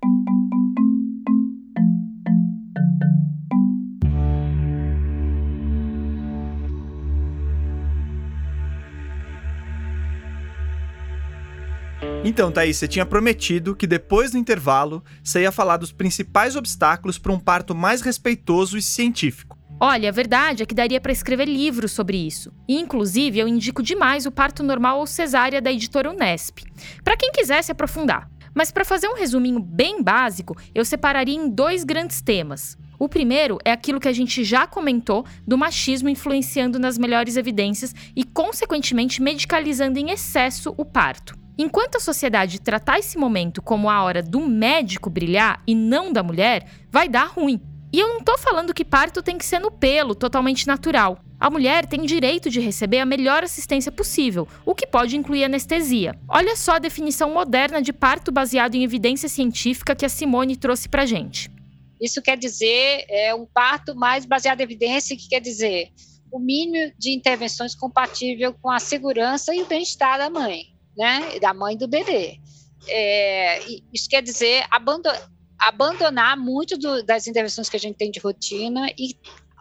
Então, Thaís, você tinha prometido que depois do intervalo você ia falar dos principais obstáculos para um parto mais respeitoso e científico. Olha, a verdade é que daria para escrever livros sobre isso. E, inclusive, eu indico demais o parto normal ou cesárea da editora Unesp, para quem quiser se aprofundar. Mas para fazer um resuminho bem básico, eu separaria em dois grandes temas. O primeiro é aquilo que a gente já comentou do machismo influenciando nas melhores evidências e, consequentemente, medicalizando em excesso o parto. Enquanto a sociedade tratar esse momento como a hora do médico brilhar e não da mulher, vai dar ruim. E eu não tô falando que parto tem que ser no pelo, totalmente natural. A mulher tem direito de receber a melhor assistência possível, o que pode incluir anestesia. Olha só a definição moderna de parto baseado em evidência científica que a Simone trouxe pra gente. Isso quer dizer é um parto mais baseado em evidência, que quer dizer o mínimo de intervenções compatível com a segurança e o bem-estar da mãe né, da mãe do bebê. É, isso quer dizer abandonar, abandonar muito do, das intervenções que a gente tem de rotina e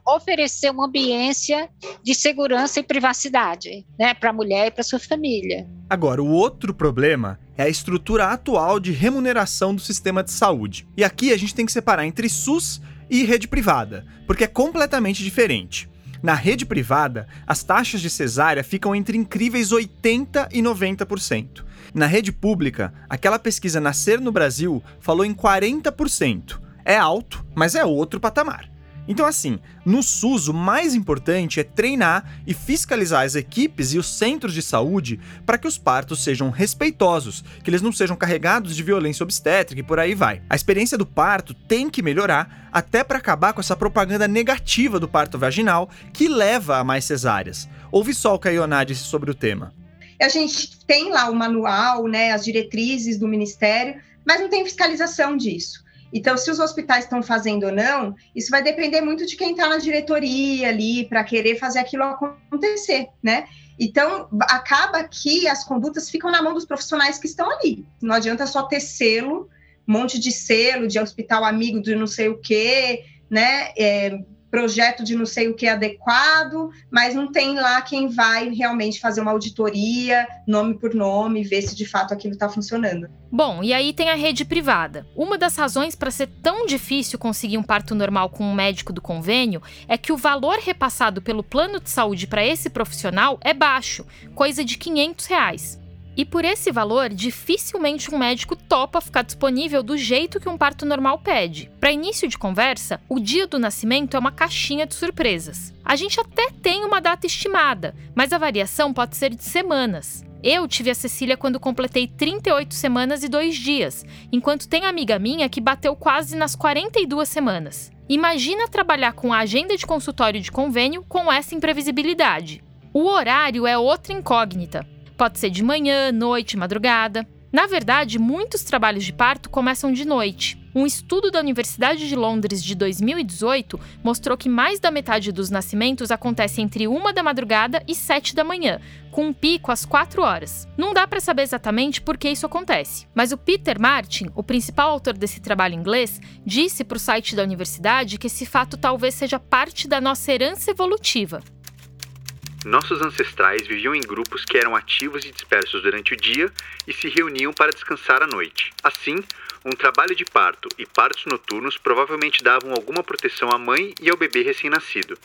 oferecer uma ambiência de segurança e privacidade né, para a mulher e para sua família. Agora, o outro problema é a estrutura atual de remuneração do sistema de saúde. E aqui a gente tem que separar entre SUS e rede privada, porque é completamente diferente. Na rede privada, as taxas de cesárea ficam entre incríveis 80% e 90%. Na rede pública, aquela pesquisa Nascer no Brasil falou em 40%. É alto, mas é outro patamar. Então, assim, no SUS, o mais importante é treinar e fiscalizar as equipes e os centros de saúde para que os partos sejam respeitosos, que eles não sejam carregados de violência obstétrica e por aí vai. A experiência do parto tem que melhorar até para acabar com essa propaganda negativa do parto vaginal que leva a mais cesáreas. Ouve só o que a Ioná disse sobre o tema. A gente tem lá o manual, né, as diretrizes do Ministério, mas não tem fiscalização disso. Então, se os hospitais estão fazendo ou não, isso vai depender muito de quem está na diretoria ali para querer fazer aquilo acontecer, né? Então, acaba que as condutas ficam na mão dos profissionais que estão ali. Não adianta só ter selo, um monte de selo de hospital amigo de não sei o quê, né? É, projeto de não sei o que adequado, mas não tem lá quem vai realmente fazer uma auditoria, nome por nome, ver se de fato aquilo está funcionando. Bom, e aí tem a rede privada. Uma das razões para ser tão difícil conseguir um parto normal com um médico do convênio é que o valor repassado pelo plano de saúde para esse profissional é baixo, coisa de 500 reais. E por esse valor, dificilmente um médico topa ficar disponível do jeito que um parto normal pede. Para início de conversa, o dia do nascimento é uma caixinha de surpresas. A gente até tem uma data estimada, mas a variação pode ser de semanas. Eu tive a Cecília quando completei 38 semanas e 2 dias, enquanto tem amiga minha que bateu quase nas 42 semanas. Imagina trabalhar com a agenda de consultório de convênio com essa imprevisibilidade. O horário é outra incógnita. Pode ser de manhã, noite, madrugada. Na verdade, muitos trabalhos de parto começam de noite. Um estudo da Universidade de Londres de 2018 mostrou que mais da metade dos nascimentos acontece entre uma da madrugada e sete da manhã, com um pico às quatro horas. Não dá para saber exatamente por que isso acontece, mas o Peter Martin, o principal autor desse trabalho inglês, disse para o site da universidade que esse fato talvez seja parte da nossa herança evolutiva. Nossos ancestrais viviam em grupos que eram ativos e dispersos durante o dia e se reuniam para descansar à noite. Assim, um trabalho de parto e partos noturnos provavelmente davam alguma proteção à mãe e ao bebê recém-nascido.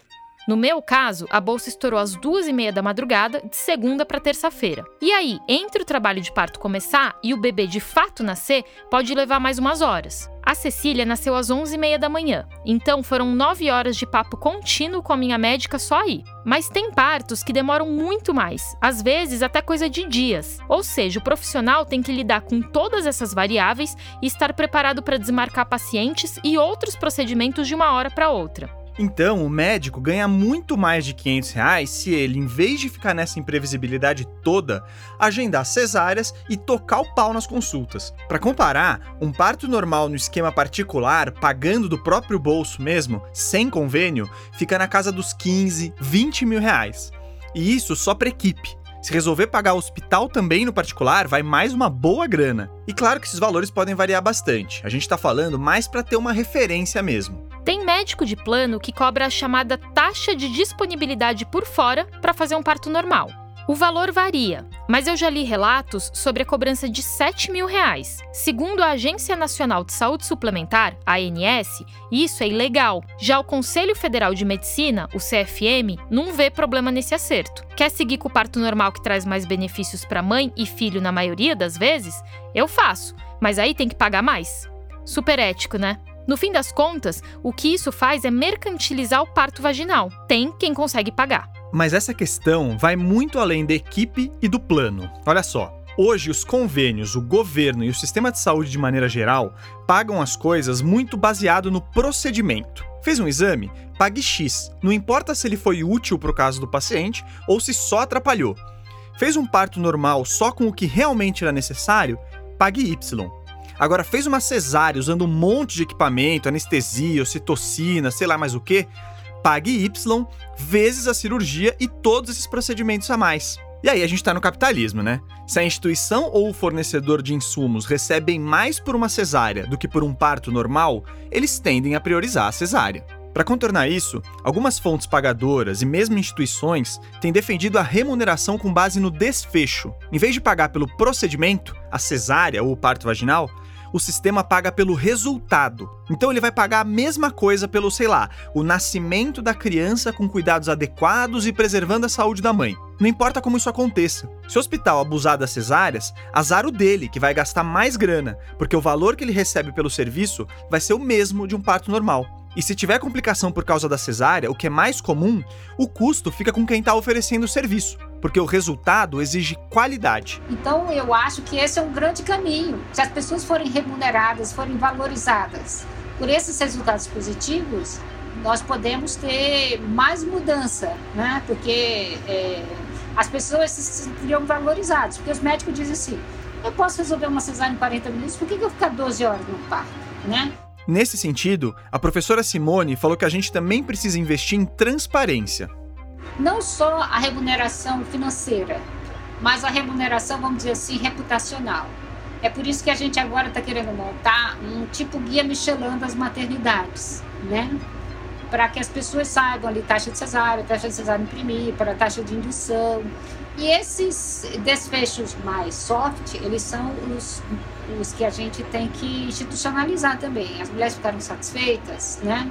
No meu caso, a bolsa estourou às duas e meia da madrugada, de segunda para terça-feira. E aí, entre o trabalho de parto começar e o bebê de fato nascer, pode levar mais umas horas. A Cecília nasceu às 11h30 da manhã, então foram 9 horas de papo contínuo com a minha médica só aí. Mas tem partos que demoram muito mais, às vezes até coisa de dias. Ou seja, o profissional tem que lidar com todas essas variáveis e estar preparado para desmarcar pacientes e outros procedimentos de uma hora para outra. Então, o médico ganha muito mais de 500 reais se ele, em vez de ficar nessa imprevisibilidade toda, agendar cesáreas e tocar o pau nas consultas. Para comparar, um parto normal no esquema particular, pagando do próprio bolso mesmo, sem convênio, fica na casa dos 15, 20 mil reais. E isso só para equipe. Se resolver pagar hospital também no particular, vai mais uma boa grana. E claro que esses valores podem variar bastante. A gente está falando mais para ter uma referência mesmo. Tem médico de plano que cobra a chamada taxa de disponibilidade por fora para fazer um parto normal. O valor varia, mas eu já li relatos sobre a cobrança de 7 mil reais. Segundo a Agência Nacional de Saúde Suplementar, ANS, isso é ilegal. Já o Conselho Federal de Medicina, o CFM, não vê problema nesse acerto. Quer seguir com o parto normal que traz mais benefícios para mãe e filho na maioria das vezes? Eu faço, mas aí tem que pagar mais. Super ético, né? No fim das contas, o que isso faz é mercantilizar o parto vaginal. Tem quem consegue pagar. Mas essa questão vai muito além da equipe e do plano. Olha só. Hoje, os convênios, o governo e o sistema de saúde de maneira geral pagam as coisas muito baseado no procedimento. Fez um exame? Pague X. Não importa se ele foi útil para o caso do paciente ou se só atrapalhou. Fez um parto normal só com o que realmente era necessário? Pague Y. Agora, fez uma cesárea usando um monte de equipamento, anestesia, ocitocina, sei lá mais o que, pague Y vezes a cirurgia e todos esses procedimentos a mais. E aí a gente está no capitalismo, né? Se a instituição ou o fornecedor de insumos recebem mais por uma cesárea do que por um parto normal, eles tendem a priorizar a cesárea. Para contornar isso, algumas fontes pagadoras e mesmo instituições têm defendido a remuneração com base no desfecho. Em vez de pagar pelo procedimento, a cesárea ou o parto vaginal, o sistema paga pelo resultado. Então ele vai pagar a mesma coisa pelo, sei lá, o nascimento da criança com cuidados adequados e preservando a saúde da mãe. Não importa como isso aconteça. Se o hospital abusar das cesáreas, azar o dele, que vai gastar mais grana, porque o valor que ele recebe pelo serviço vai ser o mesmo de um parto normal. E se tiver complicação por causa da cesárea, o que é mais comum, o custo fica com quem está oferecendo o serviço porque o resultado exige qualidade. Então, eu acho que esse é um grande caminho. Se as pessoas forem remuneradas, forem valorizadas por esses resultados positivos, nós podemos ter mais mudança, né? Porque é, as pessoas se sentiriam valorizadas. Porque os médicos dizem assim: eu posso resolver uma cesárea em 40 minutos, por que, que eu ficar 12 horas no parto, né? Nesse sentido, a professora Simone falou que a gente também precisa investir em transparência não só a remuneração financeira, mas a remuneração, vamos dizer assim, reputacional. É por isso que a gente agora está querendo montar um tipo guia Michelin das maternidades, né? Para que as pessoas saibam ali taxa de cesárea, taxa de cesárea imprimir, para taxa de indução. E esses desfechos mais soft, eles são os, os que a gente tem que institucionalizar também. As mulheres ficaram satisfeitas, né?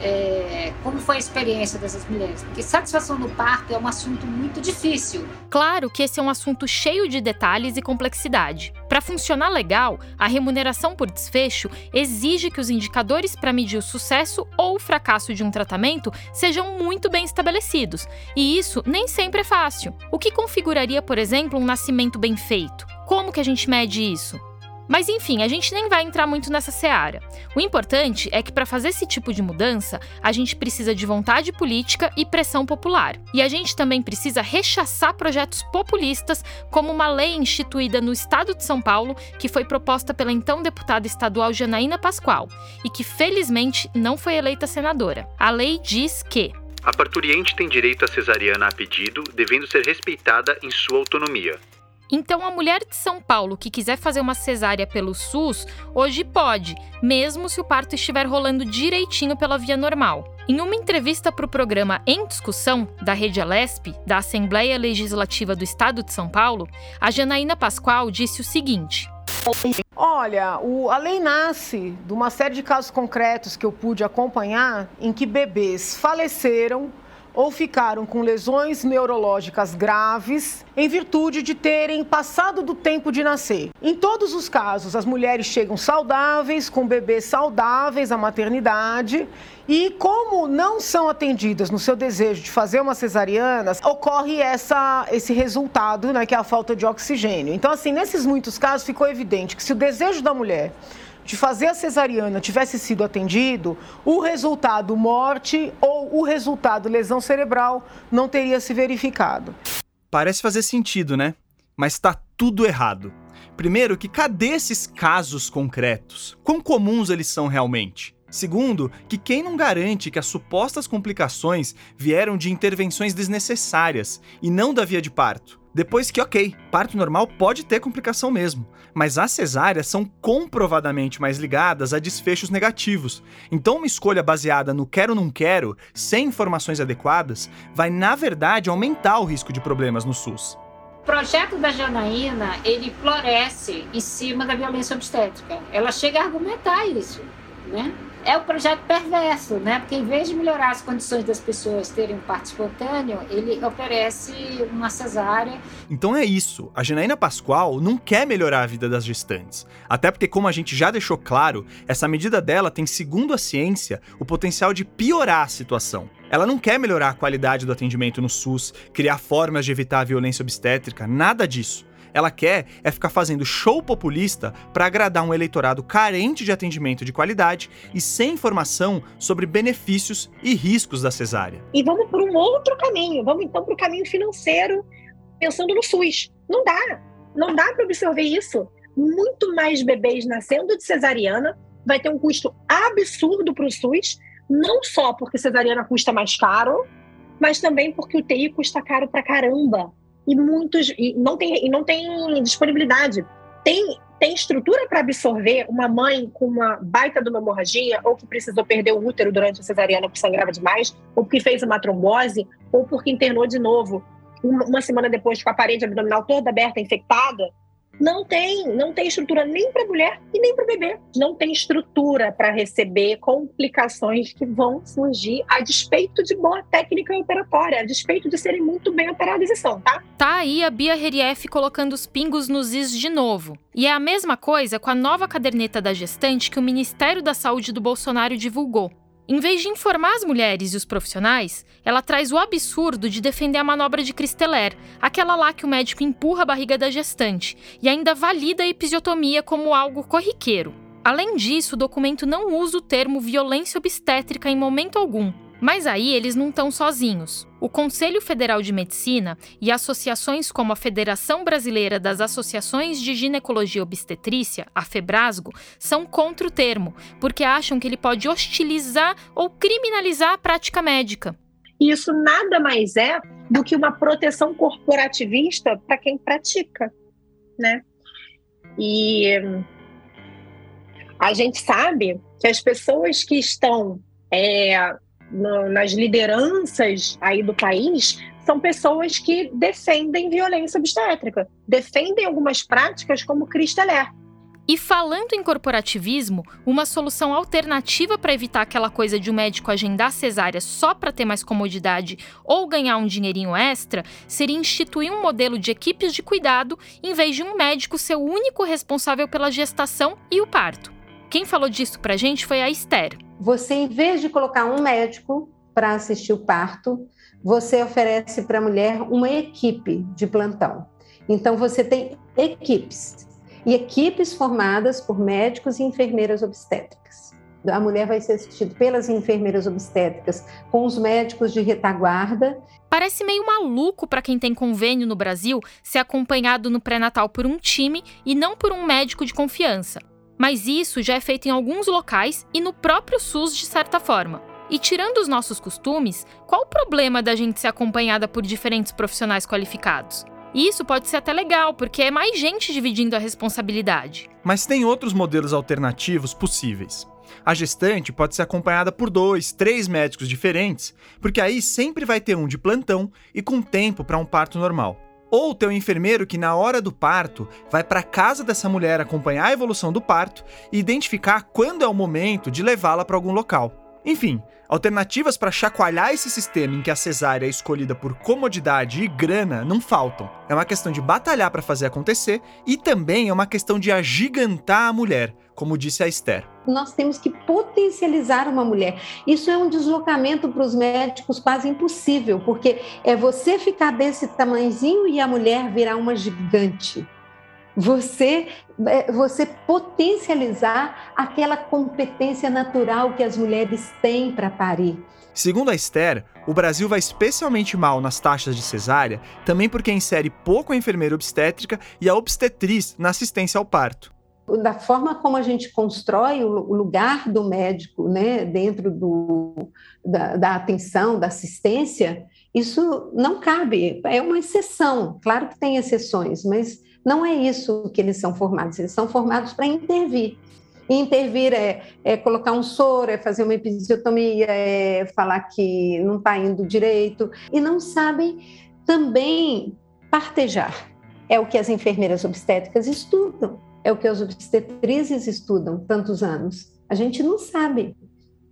É, como foi a experiência dessas mulheres. Porque satisfação no parto é um assunto muito difícil. Claro que esse é um assunto cheio de detalhes e complexidade. Para funcionar legal, a remuneração por desfecho exige que os indicadores para medir o sucesso ou o fracasso de um tratamento sejam muito bem estabelecidos. E isso nem sempre é fácil. O que configuraria, por exemplo, um nascimento bem feito? Como que a gente mede isso? Mas enfim, a gente nem vai entrar muito nessa seara. O importante é que para fazer esse tipo de mudança, a gente precisa de vontade política e pressão popular. E a gente também precisa rechaçar projetos populistas, como uma lei instituída no estado de São Paulo, que foi proposta pela então deputada estadual Janaína Pascoal e que felizmente não foi eleita senadora. A lei diz que a parturiente tem direito a cesariana a pedido, devendo ser respeitada em sua autonomia. Então, a mulher de São Paulo que quiser fazer uma cesárea pelo SUS, hoje pode, mesmo se o parto estiver rolando direitinho pela via normal. Em uma entrevista para o programa Em Discussão, da Rede Alesp, da Assembleia Legislativa do Estado de São Paulo, a Janaína Pascoal disse o seguinte. Olha, o, a lei nasce de uma série de casos concretos que eu pude acompanhar em que bebês faleceram ou ficaram com lesões neurológicas graves em virtude de terem passado do tempo de nascer. Em todos os casos, as mulheres chegam saudáveis, com bebês saudáveis à maternidade e como não são atendidas no seu desejo de fazer uma cesariana, ocorre essa, esse resultado, né, que é a falta de oxigênio. Então, assim, nesses muitos casos ficou evidente que se o desejo da mulher de fazer a cesariana tivesse sido atendido, o resultado morte ou o resultado lesão cerebral não teria se verificado. Parece fazer sentido, né? Mas está tudo errado. Primeiro, que cadê esses casos concretos? Quão comuns eles são realmente? Segundo, que quem não garante que as supostas complicações vieram de intervenções desnecessárias e não da via de parto? Depois que, ok, parto normal pode ter complicação mesmo, mas as cesáreas são comprovadamente mais ligadas a desfechos negativos. Então, uma escolha baseada no quero ou não quero, sem informações adequadas, vai na verdade aumentar o risco de problemas no SUS. O projeto da Janaína, ele floresce em cima da violência obstétrica. Ela chega a argumentar isso, né? É o projeto perverso, né? Porque em vez de melhorar as condições das pessoas terem um parto espontâneo, ele oferece uma cesárea. Então é isso. A Janaína Pascoal não quer melhorar a vida das gestantes. Até porque, como a gente já deixou claro, essa medida dela tem, segundo a ciência, o potencial de piorar a situação. Ela não quer melhorar a qualidade do atendimento no SUS, criar formas de evitar a violência obstétrica, nada disso ela quer é ficar fazendo show populista para agradar um eleitorado carente de atendimento de qualidade e sem informação sobre benefícios e riscos da cesárea. E vamos por um outro caminho, vamos então para o caminho financeiro, pensando no SUS. Não dá, não dá para absorver isso. Muito mais bebês nascendo de cesariana vai ter um custo absurdo para o SUS, não só porque cesariana custa mais caro, mas também porque o TI custa caro para caramba e muitos e não tem e não tem disponibilidade. Tem tem estrutura para absorver uma mãe com uma baita de uma hemorragia ou que precisou perder o útero durante a cesariana porque sangrava demais, ou porque fez uma trombose, ou porque internou de novo uma semana depois com a parede abdominal toda aberta, infectada, não tem, não tem estrutura nem para mulher e nem para bebê. Não tem estrutura para receber complicações que vão surgir a despeito de boa técnica operatória, a despeito de serem muito bem operadas e são, tá? Tá aí a Bia Herief colocando os pingos nos is de novo. E é a mesma coisa com a nova caderneta da gestante que o Ministério da Saúde do Bolsonaro divulgou. Em vez de informar as mulheres e os profissionais, ela traz o absurdo de defender a manobra de Cristeler, aquela lá que o médico empurra a barriga da gestante, e ainda valida a episiotomia como algo corriqueiro. Além disso, o documento não usa o termo violência obstétrica em momento algum, mas aí eles não estão sozinhos. O Conselho Federal de Medicina e associações como a Federação Brasileira das Associações de Ginecologia Obstetrícia, a FEBRASGO, são contra o termo, porque acham que ele pode hostilizar ou criminalizar a prática médica. E isso nada mais é do que uma proteção corporativista para quem pratica, né? E a gente sabe que as pessoas que estão é, no, nas lideranças aí do país são pessoas que defendem violência obstétrica, defendem algumas práticas como Cristeler. E falando em corporativismo, uma solução alternativa para evitar aquela coisa de um médico agendar cesárea só para ter mais comodidade ou ganhar um dinheirinho extra seria instituir um modelo de equipes de cuidado em vez de um médico ser o único responsável pela gestação e o parto. Quem falou disso para a gente foi a Esther, você, em vez de colocar um médico para assistir o parto, você oferece para a mulher uma equipe de plantão. Então, você tem equipes. e equipes formadas por médicos e enfermeiras obstétricas. A mulher vai ser assistida pelas enfermeiras obstétricas, com os médicos de retaguarda. Parece meio maluco para quem tem convênio no Brasil ser acompanhado no pré-natal por um time e não por um médico de confiança. Mas isso já é feito em alguns locais e no próprio SUS de certa forma. E tirando os nossos costumes, qual o problema da gente ser acompanhada por diferentes profissionais qualificados? Isso pode ser até legal, porque é mais gente dividindo a responsabilidade. Mas tem outros modelos alternativos possíveis. A gestante pode ser acompanhada por dois, três médicos diferentes, porque aí sempre vai ter um de plantão e com tempo para um parto normal. Ou ter um enfermeiro que, na hora do parto, vai para casa dessa mulher acompanhar a evolução do parto e identificar quando é o momento de levá-la para algum local. Enfim, alternativas para chacoalhar esse sistema em que a cesárea é escolhida por comodidade e grana não faltam. É uma questão de batalhar para fazer acontecer e também é uma questão de agigantar a mulher, como disse a Esther. Nós temos que potencializar uma mulher. Isso é um deslocamento para os médicos quase impossível, porque é você ficar desse tamanhozinho e a mulher virar uma gigante você é, você potencializar aquela competência natural que as mulheres têm para parir. Segundo a Esther, o Brasil vai especialmente mal nas taxas de cesárea, também porque insere pouco a enfermeira obstétrica e a obstetriz na assistência ao parto. Da forma como a gente constrói o lugar do médico né, dentro do, da, da atenção, da assistência, isso não cabe, é uma exceção. Claro que tem exceções, mas não é isso que eles são formados, eles são formados para intervir. E intervir é, é, colocar um soro, é fazer uma episiotomia, é falar que não está indo direito, e não sabem também partejar. É o que as enfermeiras obstétricas estudam, é o que as obstetrizes estudam tantos anos. A gente não sabe.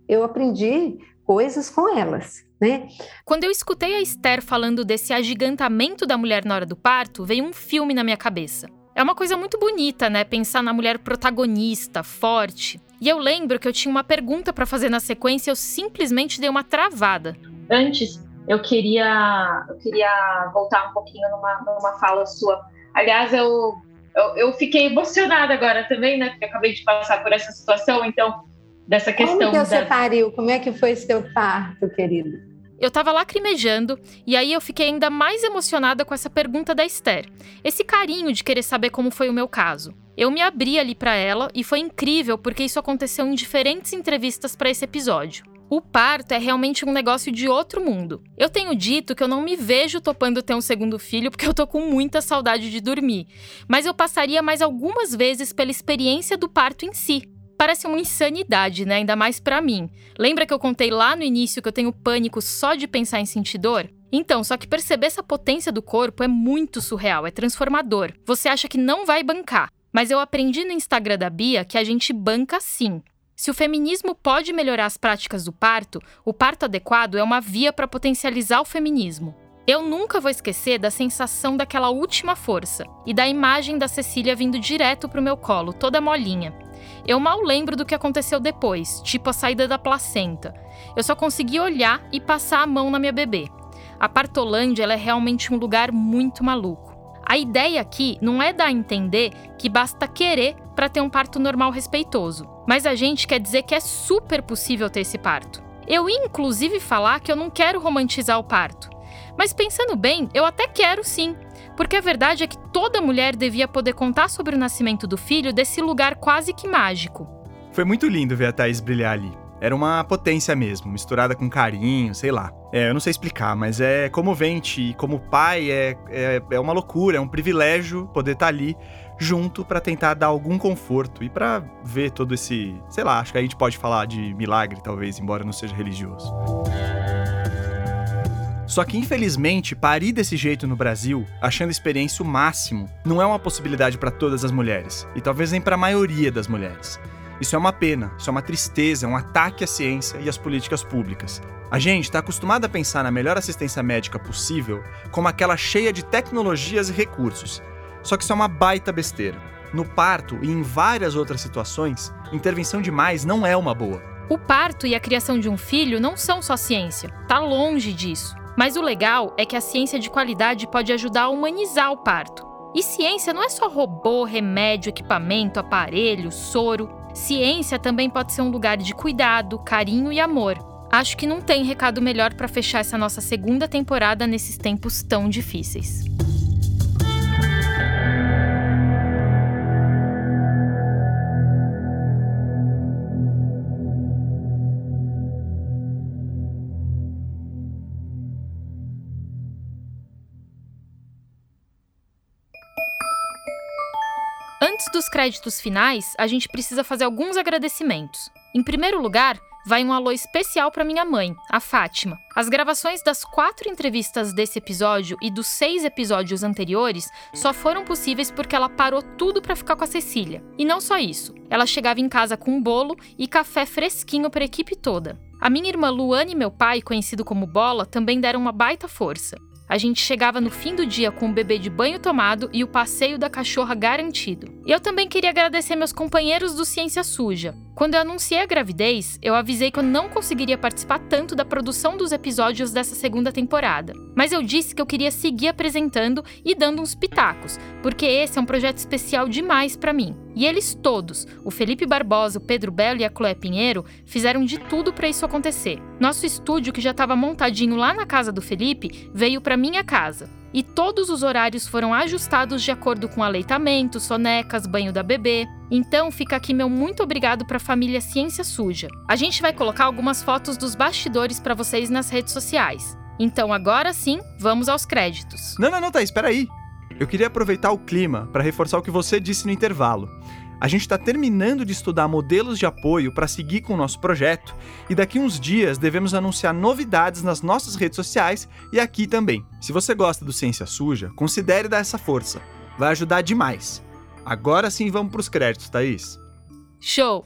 Eu aprendi coisas com elas né? Quando eu escutei a Esther falando desse agigantamento da mulher na hora do parto, veio um filme na minha cabeça. É uma coisa muito bonita, né? Pensar na mulher protagonista, forte. E eu lembro que eu tinha uma pergunta para fazer na sequência e eu simplesmente dei uma travada. Antes, eu queria, eu queria voltar um pouquinho numa, numa fala sua. Aliás, eu, eu, eu fiquei emocionada agora também, né? Porque eu acabei de passar por essa situação, então dessa questão. Como que você da... pariu? Como é que foi seu parto, querido? Eu tava lacrimejando e aí eu fiquei ainda mais emocionada com essa pergunta da Esther. Esse carinho de querer saber como foi o meu caso. Eu me abri ali para ela e foi incrível porque isso aconteceu em diferentes entrevistas para esse episódio. O parto é realmente um negócio de outro mundo. Eu tenho dito que eu não me vejo topando ter um segundo filho porque eu tô com muita saudade de dormir, mas eu passaria mais algumas vezes pela experiência do parto em si, Parece uma insanidade, né? Ainda mais para mim. Lembra que eu contei lá no início que eu tenho pânico só de pensar em sentir dor? Então, só que perceber essa potência do corpo é muito surreal, é transformador. Você acha que não vai bancar, mas eu aprendi no Instagram da Bia que a gente banca sim. Se o feminismo pode melhorar as práticas do parto, o parto adequado é uma via para potencializar o feminismo. Eu nunca vou esquecer da sensação daquela última força e da imagem da Cecília vindo direto pro meu colo, toda molinha. Eu mal lembro do que aconteceu depois, tipo a saída da placenta. Eu só consegui olhar e passar a mão na minha bebê. A Partolândia é realmente um lugar muito maluco. A ideia aqui não é dar a entender que basta querer para ter um parto normal respeitoso, mas a gente quer dizer que é super possível ter esse parto. Eu ia inclusive falar que eu não quero romantizar o parto. Mas pensando bem, eu até quero sim, porque a verdade é que toda mulher devia poder contar sobre o nascimento do filho desse lugar quase que mágico. Foi muito lindo ver a Thaís brilhar ali. Era uma potência mesmo, misturada com carinho, sei lá. É, eu não sei explicar, mas é comovente e como pai é, é, é uma loucura, é um privilégio poder estar tá ali junto para tentar dar algum conforto e para ver todo esse, sei lá, acho que a gente pode falar de milagre talvez, embora não seja religioso. Só que, infelizmente, parir desse jeito no Brasil, achando experiência o máximo, não é uma possibilidade para todas as mulheres, e talvez nem para a maioria das mulheres. Isso é uma pena, isso é uma tristeza, é um ataque à ciência e às políticas públicas. A gente está acostumado a pensar na melhor assistência médica possível como aquela cheia de tecnologias e recursos. Só que isso é uma baita besteira. No parto e em várias outras situações, intervenção demais não é uma boa. O parto e a criação de um filho não são só ciência, tá longe disso. Mas o legal é que a ciência de qualidade pode ajudar a humanizar o parto. E ciência não é só robô, remédio, equipamento, aparelho, soro. Ciência também pode ser um lugar de cuidado, carinho e amor. Acho que não tem recado melhor para fechar essa nossa segunda temporada nesses tempos tão difíceis. Dos créditos finais, a gente precisa fazer alguns agradecimentos. Em primeiro lugar, vai um alô especial para minha mãe, a Fátima. As gravações das quatro entrevistas desse episódio e dos seis episódios anteriores só foram possíveis porque ela parou tudo para ficar com a Cecília. E não só isso, ela chegava em casa com um bolo e café fresquinho para a equipe toda. A minha irmã Luane e meu pai, conhecido como Bola, também deram uma baita força. A gente chegava no fim do dia com o bebê de banho tomado e o passeio da cachorra garantido. E eu também queria agradecer meus companheiros do Ciência Suja. Quando eu anunciei a gravidez, eu avisei que eu não conseguiria participar tanto da produção dos episódios dessa segunda temporada. Mas eu disse que eu queria seguir apresentando e dando uns pitacos, porque esse é um projeto especial demais para mim. E eles todos, o Felipe Barbosa, o Pedro Belo e a Chloé Pinheiro, fizeram de tudo para isso acontecer. Nosso estúdio, que já estava montadinho lá na casa do Felipe, veio para minha casa e todos os horários foram ajustados de acordo com aleitamento, sonecas, banho da bebê. Então fica aqui meu muito obrigado para a família Ciência Suja. A gente vai colocar algumas fotos dos bastidores para vocês nas redes sociais. Então agora sim, vamos aos créditos. Não, não, não, tá, espera aí. Eu queria aproveitar o clima para reforçar o que você disse no intervalo. A gente está terminando de estudar modelos de apoio para seguir com o nosso projeto e daqui uns dias devemos anunciar novidades nas nossas redes sociais e aqui também. Se você gosta do Ciência Suja, considere dar essa força. Vai ajudar demais. Agora sim vamos para os créditos, Thaís. Show!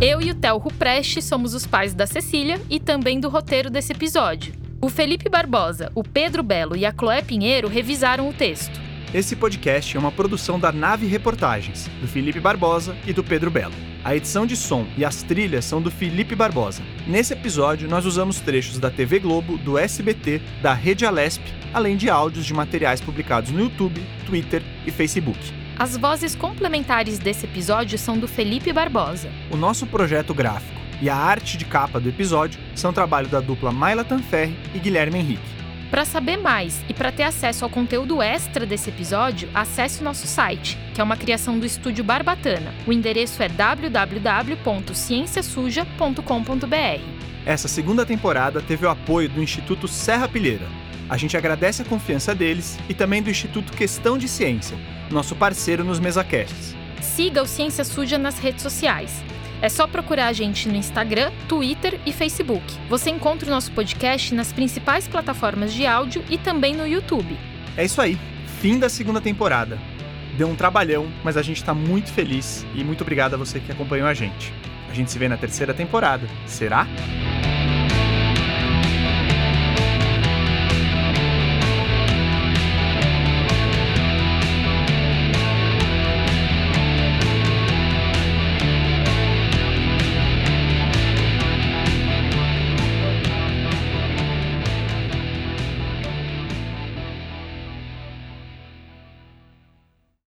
Eu e o Theo Rupreste somos os pais da Cecília e também do roteiro desse episódio. O Felipe Barbosa, o Pedro Belo e a Chloé Pinheiro revisaram o texto. Esse podcast é uma produção da Nave Reportagens, do Felipe Barbosa e do Pedro Belo. A edição de som e as trilhas são do Felipe Barbosa. Nesse episódio, nós usamos trechos da TV Globo, do SBT, da Rede Alesp, além de áudios de materiais publicados no YouTube, Twitter e Facebook. As vozes complementares desse episódio são do Felipe Barbosa. O nosso projeto gráfico e a arte de capa do episódio são trabalho da dupla Maila Tanferri e Guilherme Henrique. Para saber mais e para ter acesso ao conteúdo extra desse episódio, acesse o nosso site, que é uma criação do estúdio Barbatana. O endereço é www.cienciasuja.com.br. Essa segunda temporada teve o apoio do Instituto Serra Pilheira. A gente agradece a confiança deles e também do Instituto Questão de Ciência, nosso parceiro nos mesacasts. Siga o Ciência Suja nas redes sociais. É só procurar a gente no Instagram, Twitter e Facebook. Você encontra o nosso podcast nas principais plataformas de áudio e também no YouTube. É isso aí, fim da segunda temporada. Deu um trabalhão, mas a gente está muito feliz e muito obrigado a você que acompanhou a gente. A gente se vê na terceira temporada. Será?